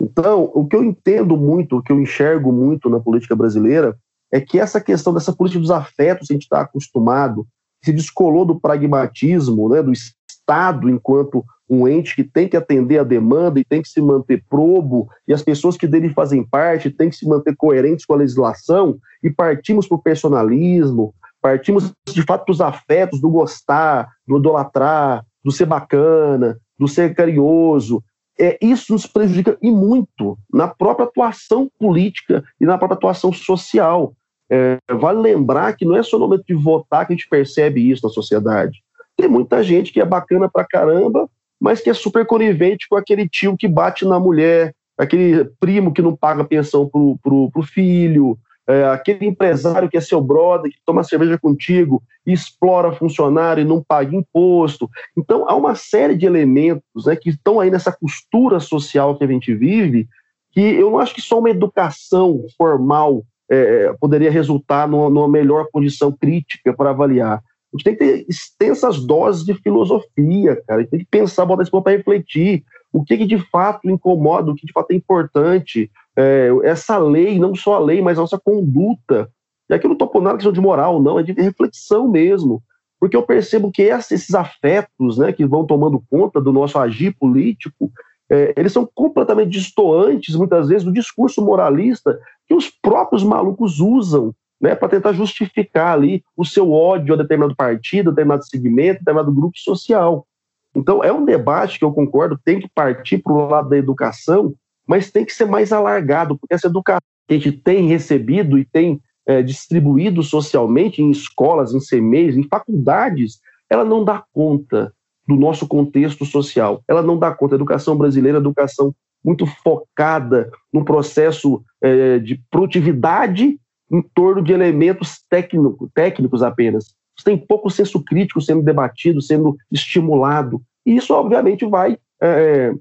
Então, o que eu entendo muito, o que eu enxergo muito na política brasileira, é que essa questão dessa política dos afetos, a gente está acostumado, se descolou do pragmatismo, né, do Estado enquanto um ente que tem que atender a demanda e tem que se manter probo, e as pessoas que dele fazem parte têm que se manter coerentes com a legislação, e partimos para o personalismo, Partimos de fato dos afetos, do gostar, do idolatrar, do ser bacana, do ser carinhoso. É, isso nos prejudica e muito na própria atuação política e na própria atuação social. É, vale lembrar que não é só no momento de votar que a gente percebe isso na sociedade. Tem muita gente que é bacana pra caramba, mas que é super conivente com aquele tio que bate na mulher, aquele primo que não paga pensão pro, pro, pro filho, é, aquele empresário que é seu brother, que toma cerveja contigo explora funcionário e não paga imposto. Então, há uma série de elementos né, que estão aí nessa costura social que a gente vive, que eu não acho que só uma educação formal é, poderia resultar numa, numa melhor condição crítica para avaliar. A gente tem que ter extensas doses de filosofia, cara. A gente tem que pensar, botar esse para refletir. O que, que de fato incomoda, o que de fato é importante é, essa lei, não só a lei, mas a nossa conduta. E aqui eu não estou pondo nada questão de moral, não, é de reflexão mesmo. Porque eu percebo que esses afetos né, que vão tomando conta do nosso agir político, é, eles são completamente distoantes, muitas vezes, do discurso moralista que os próprios malucos usam né, para tentar justificar ali o seu ódio a determinado partido, a determinado segmento, a determinado grupo social. Então, é um debate que eu concordo, tem que partir para o lado da educação, mas tem que ser mais alargado, porque essa educação que a gente tem recebido e tem é, distribuído socialmente em escolas, em CMEs, em faculdades, ela não dá conta do nosso contexto social. Ela não dá conta. A educação brasileira é educação muito focada no processo é, de produtividade em torno de elementos técnico, técnicos apenas. Tem pouco senso crítico sendo debatido, sendo estimulado. E isso, obviamente, vai é,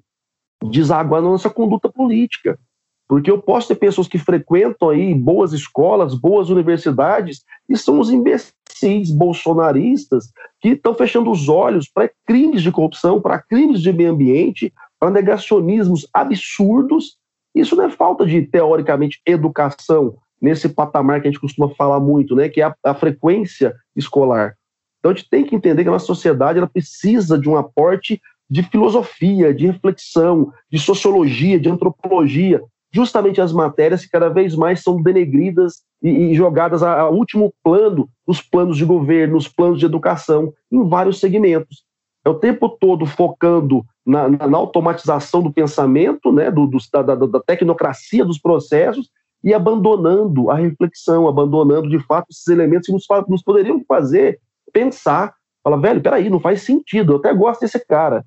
desaguar na nossa conduta política. Porque eu posso ter pessoas que frequentam aí boas escolas, boas universidades, e são os imbecis bolsonaristas que estão fechando os olhos para crimes de corrupção, para crimes de meio ambiente, para negacionismos absurdos. Isso não é falta de, teoricamente, educação nesse patamar que a gente costuma falar muito, né, que é a, a frequência escolar. Então a gente tem que entender que a nossa sociedade ela precisa de um aporte de filosofia, de reflexão, de sociologia, de antropologia, justamente as matérias que cada vez mais são denegridas e, e jogadas a, último plano nos planos de governo, nos planos de educação, em vários segmentos. É o tempo todo focando na, na, na automatização do pensamento, né, do, do, da, da, da tecnocracia dos processos, e abandonando a reflexão, abandonando de fato esses elementos que nos, nos poderiam fazer pensar. Fala, velho, peraí, não faz sentido, eu até gosto desse cara,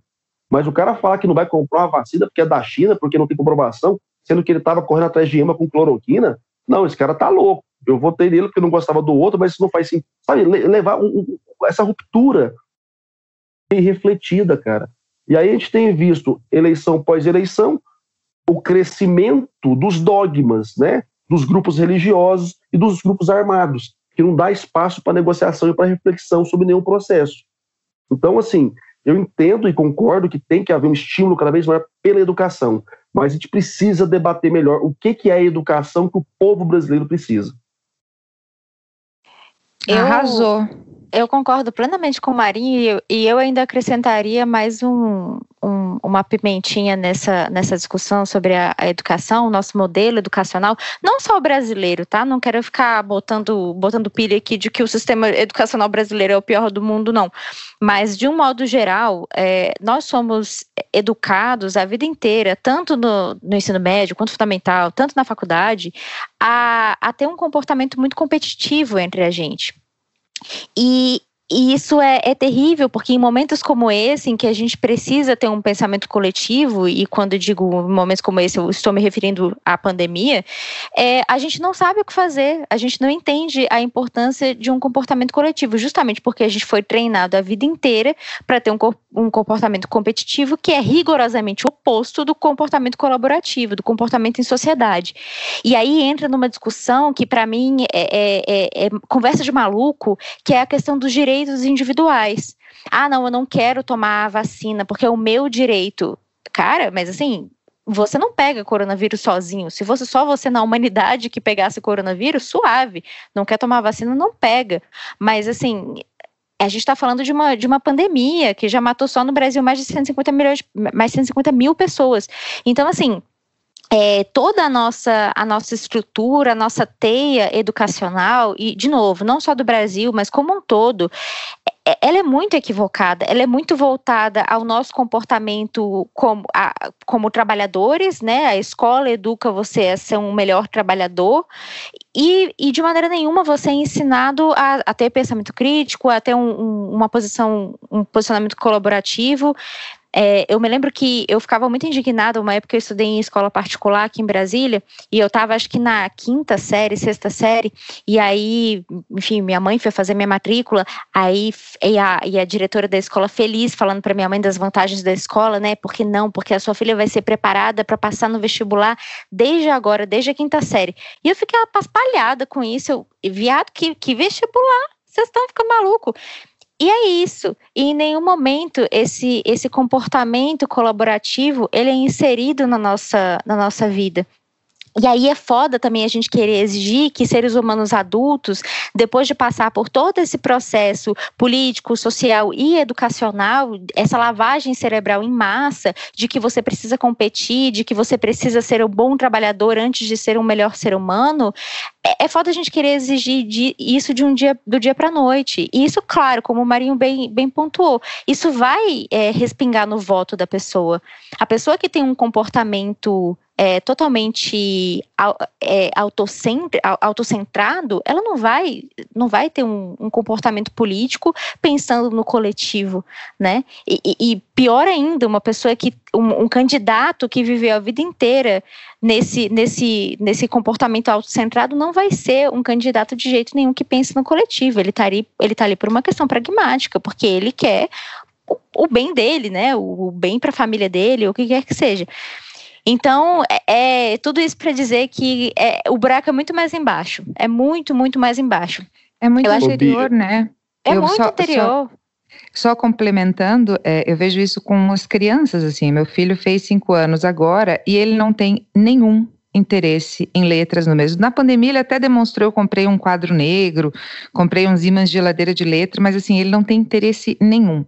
mas o cara fala que não vai comprar uma vacina porque é da China, porque não tem comprovação, sendo que ele estava correndo atrás de EMA com cloroquina. Não, esse cara tá louco. Eu votei nele porque não gostava do outro, mas isso não faz sentido. Sabe, levar um, um, essa ruptura refletida, cara. E aí a gente tem visto, eleição pós eleição, o crescimento dos dogmas, né? Dos grupos religiosos e dos grupos armados, que não dá espaço para negociação e para reflexão sobre nenhum processo. Então, assim, eu entendo e concordo que tem que haver um estímulo cada vez maior pela educação, mas a gente precisa debater melhor o que, que é a educação que o povo brasileiro precisa. Eu... Arrasou. Eu concordo plenamente com o Marinho e eu ainda acrescentaria mais um, um, uma pimentinha nessa, nessa discussão sobre a, a, educação, o nosso modelo educacional, não só o brasileiro, tá? Não quero ficar botando, botando pilha aqui de que o sistema educacional brasileiro é o pior do mundo, não. Mas, de um modo geral, é, nós somos educados a vida inteira, tanto no, no ensino médio quanto fundamental, tanto na faculdade, a, a ter um comportamento muito competitivo entre a gente. E, e isso é, é, terrível, porque em momentos como esse, em que a gente precisa ter um pensamento coletivo, e quando digo momentos como esse, eu estou me referindo à pandemia, é, a gente não sabe o que fazer, a gente não entende a importância de um comportamento coletivo, justamente porque a gente foi treinado a vida inteira para ter um, um comportamento competitivo que é rigorosamente oposto do comportamento colaborativo, do comportamento em sociedade. E aí entra numa discussão que, para mim, é, é, é conversa de maluco, que é a questão dos direitos direitos individuais. Ah, não, eu não quero tomar a vacina porque é o meu direito. Cara, mas assim, você não pega coronavírus sozinho. Se fosse só você na humanidade que pegasse coronavírus, suave. Não quer tomar vacina, não pega. Mas assim, a gente está falando de uma, de uma pandemia que já matou só no Brasil mais de 150 milhões, mais de 150 mil pessoas. Então, assim, é, toda a nossa, a nossa estrutura, a nossa teia educacional, e, de novo, não só do Brasil, mas como um todo, é, ela é muito equivocada, ela é muito voltada ao nosso comportamento como, a, como trabalhadores, né? A escola educa você a ser um melhor trabalhador e, e de maneira nenhuma você é ensinado a, a ter pensamento crítico, a ter um, um, uma posição, um posicionamento colaborativo. É, eu me lembro que eu ficava muito indignada, uma época eu estudei em escola particular aqui em Brasília, e eu estava acho que na quinta série, sexta série, e aí, enfim, minha mãe foi fazer minha matrícula, aí e a, e a diretora da escola feliz, falando para minha mãe das vantagens da escola, né? Porque não, porque a sua filha vai ser preparada para passar no vestibular desde agora, desde a quinta série. E eu fiquei paspalhada com isso, eu, viado, que, que vestibular? Vocês estão ficando maluco. E é isso. E em nenhum momento esse, esse comportamento colaborativo ele é inserido na nossa, na nossa vida. E aí é foda também a gente querer exigir que seres humanos adultos, depois de passar por todo esse processo político, social e educacional, essa lavagem cerebral em massa, de que você precisa competir, de que você precisa ser um bom trabalhador antes de ser um melhor ser humano, é, é foda a gente querer exigir de, isso de um dia do dia para noite. E isso, claro, como o Marinho bem, bem pontuou, isso vai é, respingar no voto da pessoa. A pessoa que tem um comportamento é, totalmente é, autocentrado, ela não vai, não vai ter um, um comportamento político pensando no coletivo, né? E, e, pior ainda, uma pessoa que, um, um, candidato que viveu a vida inteira nesse, nesse, nesse comportamento autocentrado não vai ser um candidato de jeito nenhum que pense no coletivo. Ele está ali, ele tá ali por uma questão pragmática, porque ele quer o, o bem dele, né? O, o bem para a família dele, o que quer que seja. Então, é, é tudo isso para dizer que é, o buraco é muito mais embaixo. É muito, muito mais embaixo. É muito eu interior, né? É eu muito só, interior. Só, só complementando, é, eu vejo isso com as crianças, assim. Meu filho fez cinco anos agora e ele não tem nenhum interesse em letras no mesmo. Na pandemia ele até demonstrou, eu comprei um quadro negro, comprei uns ímãs de geladeira de letra, mas assim, ele não tem interesse nenhum.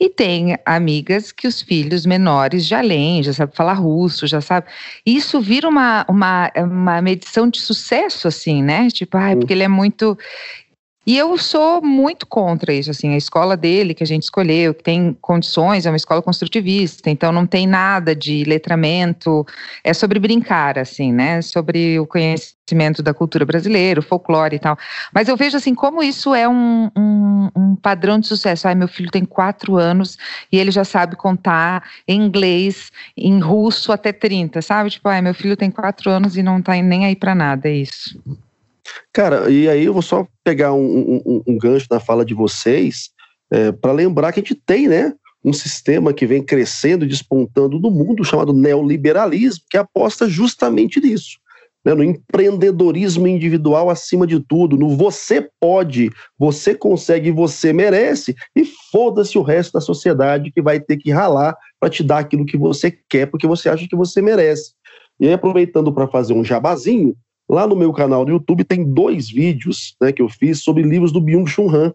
E tem amigas que os filhos menores já leem, já sabe falar russo, já sabe. Isso vira uma, uma, uma medição de sucesso, assim, né? Tipo, ah, porque ele é muito. E eu sou muito contra isso, assim, a escola dele que a gente escolheu, que tem condições, é uma escola construtivista, então não tem nada de letramento, é sobre brincar, assim, né, sobre o conhecimento da cultura brasileira, o folclore e tal. Mas eu vejo, assim, como isso é um, um, um padrão de sucesso. Ai, meu filho tem quatro anos e ele já sabe contar em inglês, em russo até 30, sabe? Tipo, ai, meu filho tem quatro anos e não tá nem aí para nada, é isso. Cara, e aí eu vou só pegar um, um, um gancho na fala de vocês é, para lembrar que a gente tem, né, um sistema que vem crescendo e despontando no mundo chamado neoliberalismo, que aposta justamente nisso. Né, no empreendedorismo individual acima de tudo, no você pode, você consegue, você merece, e foda-se o resto da sociedade que vai ter que ralar para te dar aquilo que você quer, porque você acha que você merece. E aí, aproveitando para fazer um jabazinho, Lá no meu canal do YouTube tem dois vídeos né, que eu fiz sobre livros do Byung-Chul Han,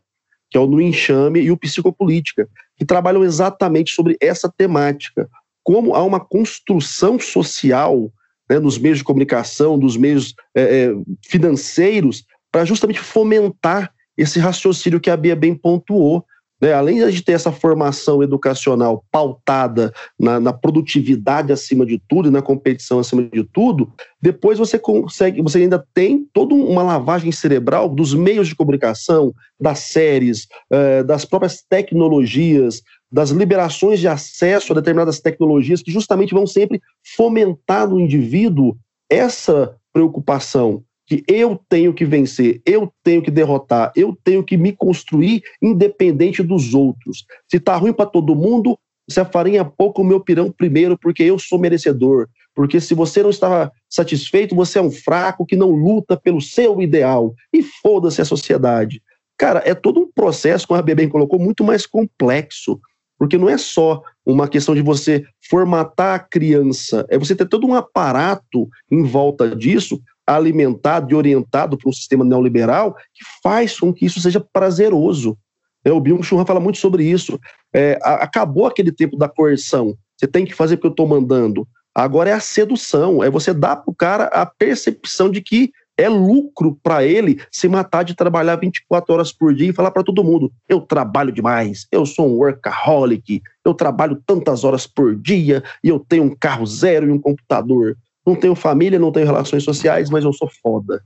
que é o No Enxame e o Psicopolítica, que trabalham exatamente sobre essa temática. Como há uma construção social né, nos meios de comunicação, dos meios é, é, financeiros, para justamente fomentar esse raciocínio que a Bia bem pontuou. Né? Além de ter essa formação educacional pautada na, na, produtividade acima de tudo e na competição acima de tudo, depois você consegue, você ainda tem toda uma lavagem cerebral dos meios de comunicação, das séries, eh, das próprias tecnologias, das liberações de acesso a determinadas tecnologias que justamente vão sempre fomentar no indivíduo essa preocupação que eu tenho que vencer, eu tenho que derrotar, eu tenho que me construir independente dos outros. Se tá ruim para todo mundo, se a farinha pouco, o meu pirão primeiro, porque eu sou merecedor. Porque se você não está satisfeito, você é um fraco que não luta pelo seu ideal. E foda-se a sociedade. Cara, é todo um processo, como a Bebem colocou, muito mais complexo. Porque não é só uma questão de você formatar a criança, é você ter todo um aparato em volta disso alimentado e orientado para um sistema neoliberal que faz com que isso seja prazeroso. É, o Byung-Chul fala muito sobre isso. É, acabou aquele tempo da coerção. Você tem que fazer porque eu estou mandando. Agora é a sedução, é você dar para o cara a percepção de que é lucro para ele se matar de trabalhar 24 horas por dia e falar para todo mundo: eu trabalho demais, eu sou um workaholic, eu trabalho tantas horas por dia e eu tenho um carro zero e um computador. Não tenho família, não tenho relações sociais, mas eu sou foda.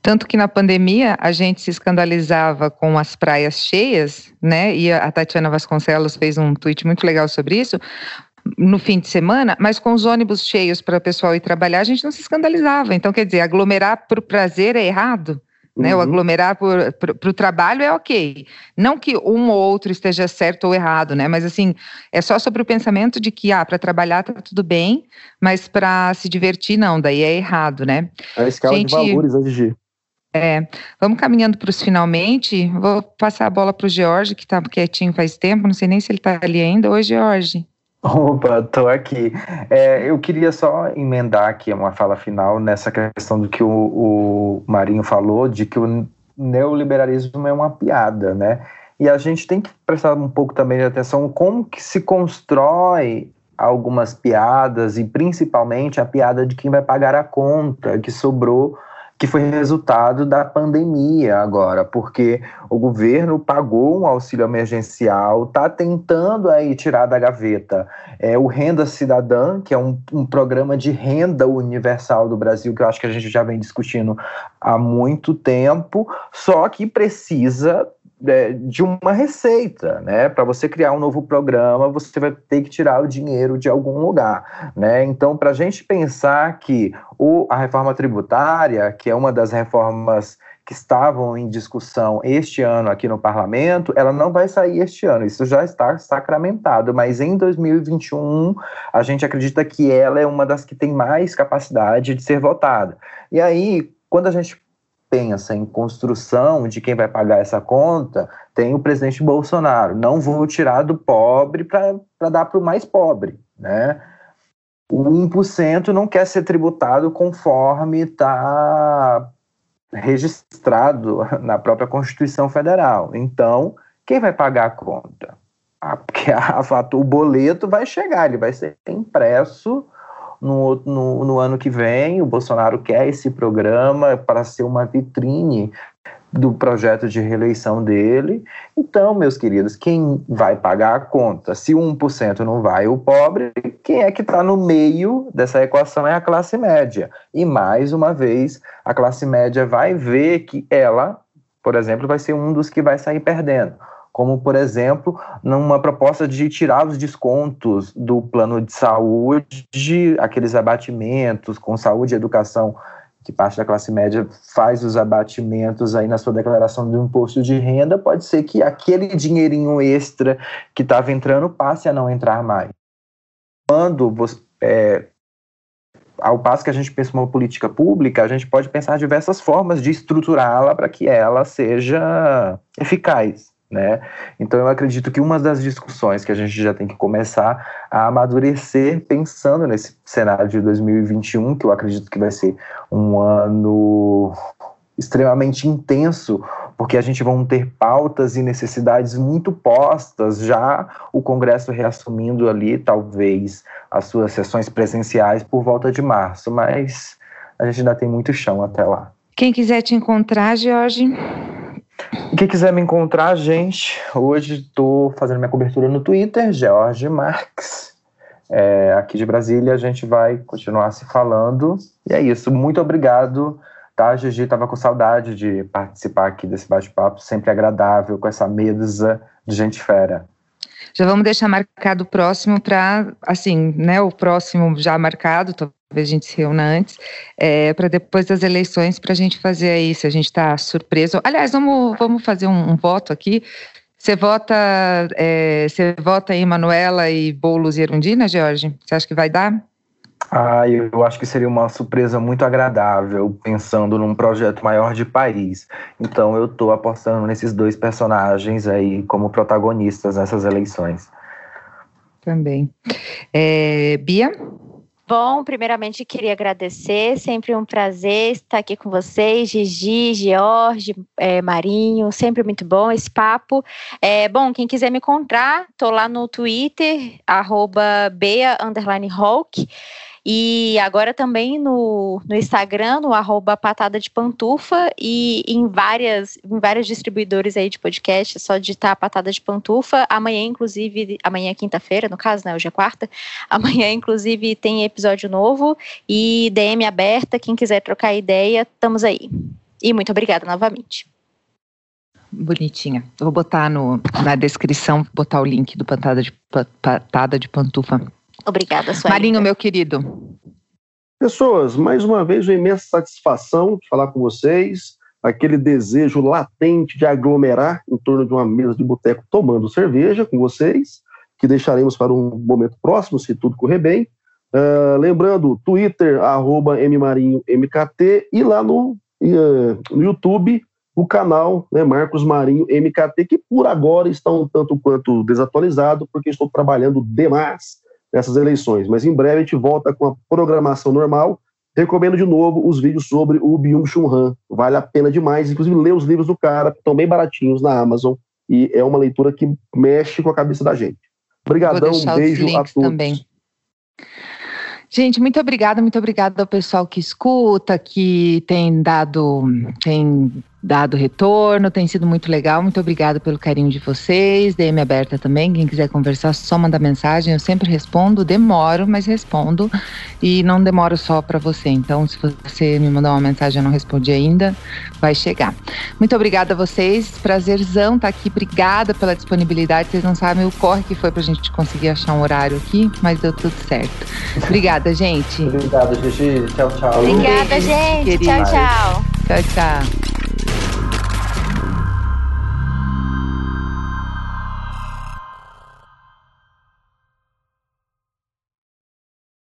Tanto que na pandemia a gente se escandalizava com as praias cheias, né? E a Tatiana Vasconcelos fez um tweet muito legal sobre isso no fim de semana, mas com os ônibus cheios para o pessoal ir trabalhar, a gente não se escandalizava. Então, quer dizer, aglomerar por prazer é errado? Né, uhum. O aglomerar para o trabalho é ok. Não que um ou outro esteja certo ou errado, né? Mas assim, é só sobre o pensamento de que ah, para trabalhar tá tudo bem, mas para se divertir, não, daí é errado, né? É a escala Gente, de valores, Gigi? É, vamos caminhando para os finalmente. Vou passar a bola para o George, que está quietinho faz tempo, não sei nem se ele está ali ainda. Oi, George. Opa, tô aqui. É, eu queria só emendar aqui uma fala final nessa questão do que o, o Marinho falou, de que o neoliberalismo é uma piada, né? E a gente tem que prestar um pouco também de atenção como que se constrói algumas piadas e principalmente a piada de quem vai pagar a conta que sobrou que foi resultado da pandemia agora, porque o governo pagou um auxílio emergencial, está tentando aí tirar da gaveta é, o Renda Cidadã, que é um, um programa de renda universal do Brasil, que eu acho que a gente já vem discutindo há muito tempo, só que precisa de uma receita, né? Para você criar um novo programa, você vai ter que tirar o dinheiro de algum lugar, né? Então, para a gente pensar que o, a reforma tributária, que é uma das reformas que estavam em discussão este ano aqui no parlamento, ela não vai sair este ano, isso já está sacramentado, mas em 2021 a gente acredita que ela é uma das que tem mais capacidade de ser votada. E aí, quando a gente pensa em construção de quem vai pagar essa conta, tem o presidente Bolsonaro. Não vou tirar do pobre para dar para o mais pobre, né? O 1% não quer ser tributado conforme está registrado na própria Constituição Federal. Então, quem vai pagar a conta? Ah, porque a, a, o boleto vai chegar, ele vai ser impresso no, no, no ano que vem. O Bolsonaro quer esse programa para ser uma vitrine do projeto de reeleição dele. Então, meus queridos, quem vai pagar a conta? Se 1% não vai, o pobre, quem é que está no meio dessa equação é a classe média. E mais uma vez, a classe média vai ver que ela, por exemplo, vai ser um dos que vai sair perdendo como, por exemplo, numa proposta de tirar os descontos do plano de saúde, aqueles abatimentos com saúde e educação, que parte da classe média faz os abatimentos aí na sua declaração do imposto de renda, pode ser que aquele dinheirinho extra que estava entrando passe a não entrar mais. Quando você, é, ao passo que a gente pensa uma política pública, a gente pode pensar diversas formas de estruturá-la para que ela seja eficaz. Né? Então eu acredito que uma das discussões que a gente já tem que começar a amadurecer pensando nesse cenário de 2021, que eu acredito que vai ser um ano extremamente intenso porque a gente vão ter pautas e necessidades muito postas, já o Congresso reassumindo ali, talvez, as suas sessões presenciais por volta de março, mas a gente ainda tem muito chão até lá. Quem quiser te encontrar, Jorge? Quem quiser me encontrar, gente, hoje estou fazendo minha cobertura no Twitter, George Marx. É, aqui de Brasília, a gente vai continuar se falando. E é isso. Muito obrigado. Tá, Gigi, estava com saudade de participar aqui desse bate-papo, sempre agradável, com essa mesa de gente fera. Já vamos deixar marcado o próximo para, assim, né, o próximo já marcado, talvez a gente se reúna antes, é, para depois das eleições, para a gente fazer aí, se a gente está surpreso. Aliás, vamos, vamos fazer um, um voto aqui. Você vota, é, você vota em Manuela e Boulos e Erundina, Jorge? Você acha que vai dar? Ah, eu acho que seria uma surpresa muito agradável, pensando num projeto maior de país. Então eu estou apostando nesses dois personagens aí como protagonistas nessas eleições. Também. É, Bia? Bom, primeiramente queria agradecer, sempre um prazer estar aqui com vocês, Gigi, George, é, Marinho, sempre muito bom esse papo. É, bom, quem quiser me encontrar, tô lá no Twitter, arroba Bea. E agora também no, no Instagram, no arroba patada de pantufa e em várias, em vários distribuidores aí de podcast, é só digitar patada de pantufa. Amanhã, inclusive, amanhã é quinta-feira, no caso, né? Hoje é quarta. Amanhã, inclusive, tem episódio novo e DM aberta. Quem quiser trocar ideia, estamos aí. E muito obrigada novamente. Bonitinha. Eu vou botar no, na descrição, botar o link do Patada de, patada de Pantufa Obrigada, sua Marinho, meu querido. Pessoas, mais uma vez, uma imensa satisfação de falar com vocês. Aquele desejo latente de aglomerar em torno de uma mesa de boteco tomando cerveja com vocês, que deixaremos para um momento próximo, se tudo correr bem. Uh, lembrando, Twitter, arroba mmarinhomkt, e lá no, uh, no YouTube, o canal né, Marcos Marinho MKT, que por agora está um tanto quanto desatualizado, porque estou trabalhando demais nessas eleições. Mas em breve a gente volta com a programação normal. Recomendo de novo os vídeos sobre o Byung-Chun Han. Vale a pena demais. Inclusive, ler os livros do cara, que estão bem baratinhos na Amazon. E é uma leitura que mexe com a cabeça da gente. Obrigadão, um beijo a todos. Também. Gente, muito obrigada, muito obrigada ao pessoal que escuta, que tem dado, tem dado retorno, tem sido muito legal. Muito obrigada pelo carinho de vocês. DM aberta também. Quem quiser conversar, só manda mensagem. Eu sempre respondo, demoro, mas respondo. E não demoro só para você. Então, se você me mandar uma mensagem e eu não respondi ainda, vai chegar. Muito obrigada a vocês. Prazerzão estar tá aqui. Obrigada pela disponibilidade. Vocês não sabem o corre que foi pra gente conseguir achar um horário aqui, mas deu tudo certo. Obrigada, gente. Obrigado, Gigi. Tchau, tchau. Obrigada, gente. Tchau, tchau. Tchau, tchau.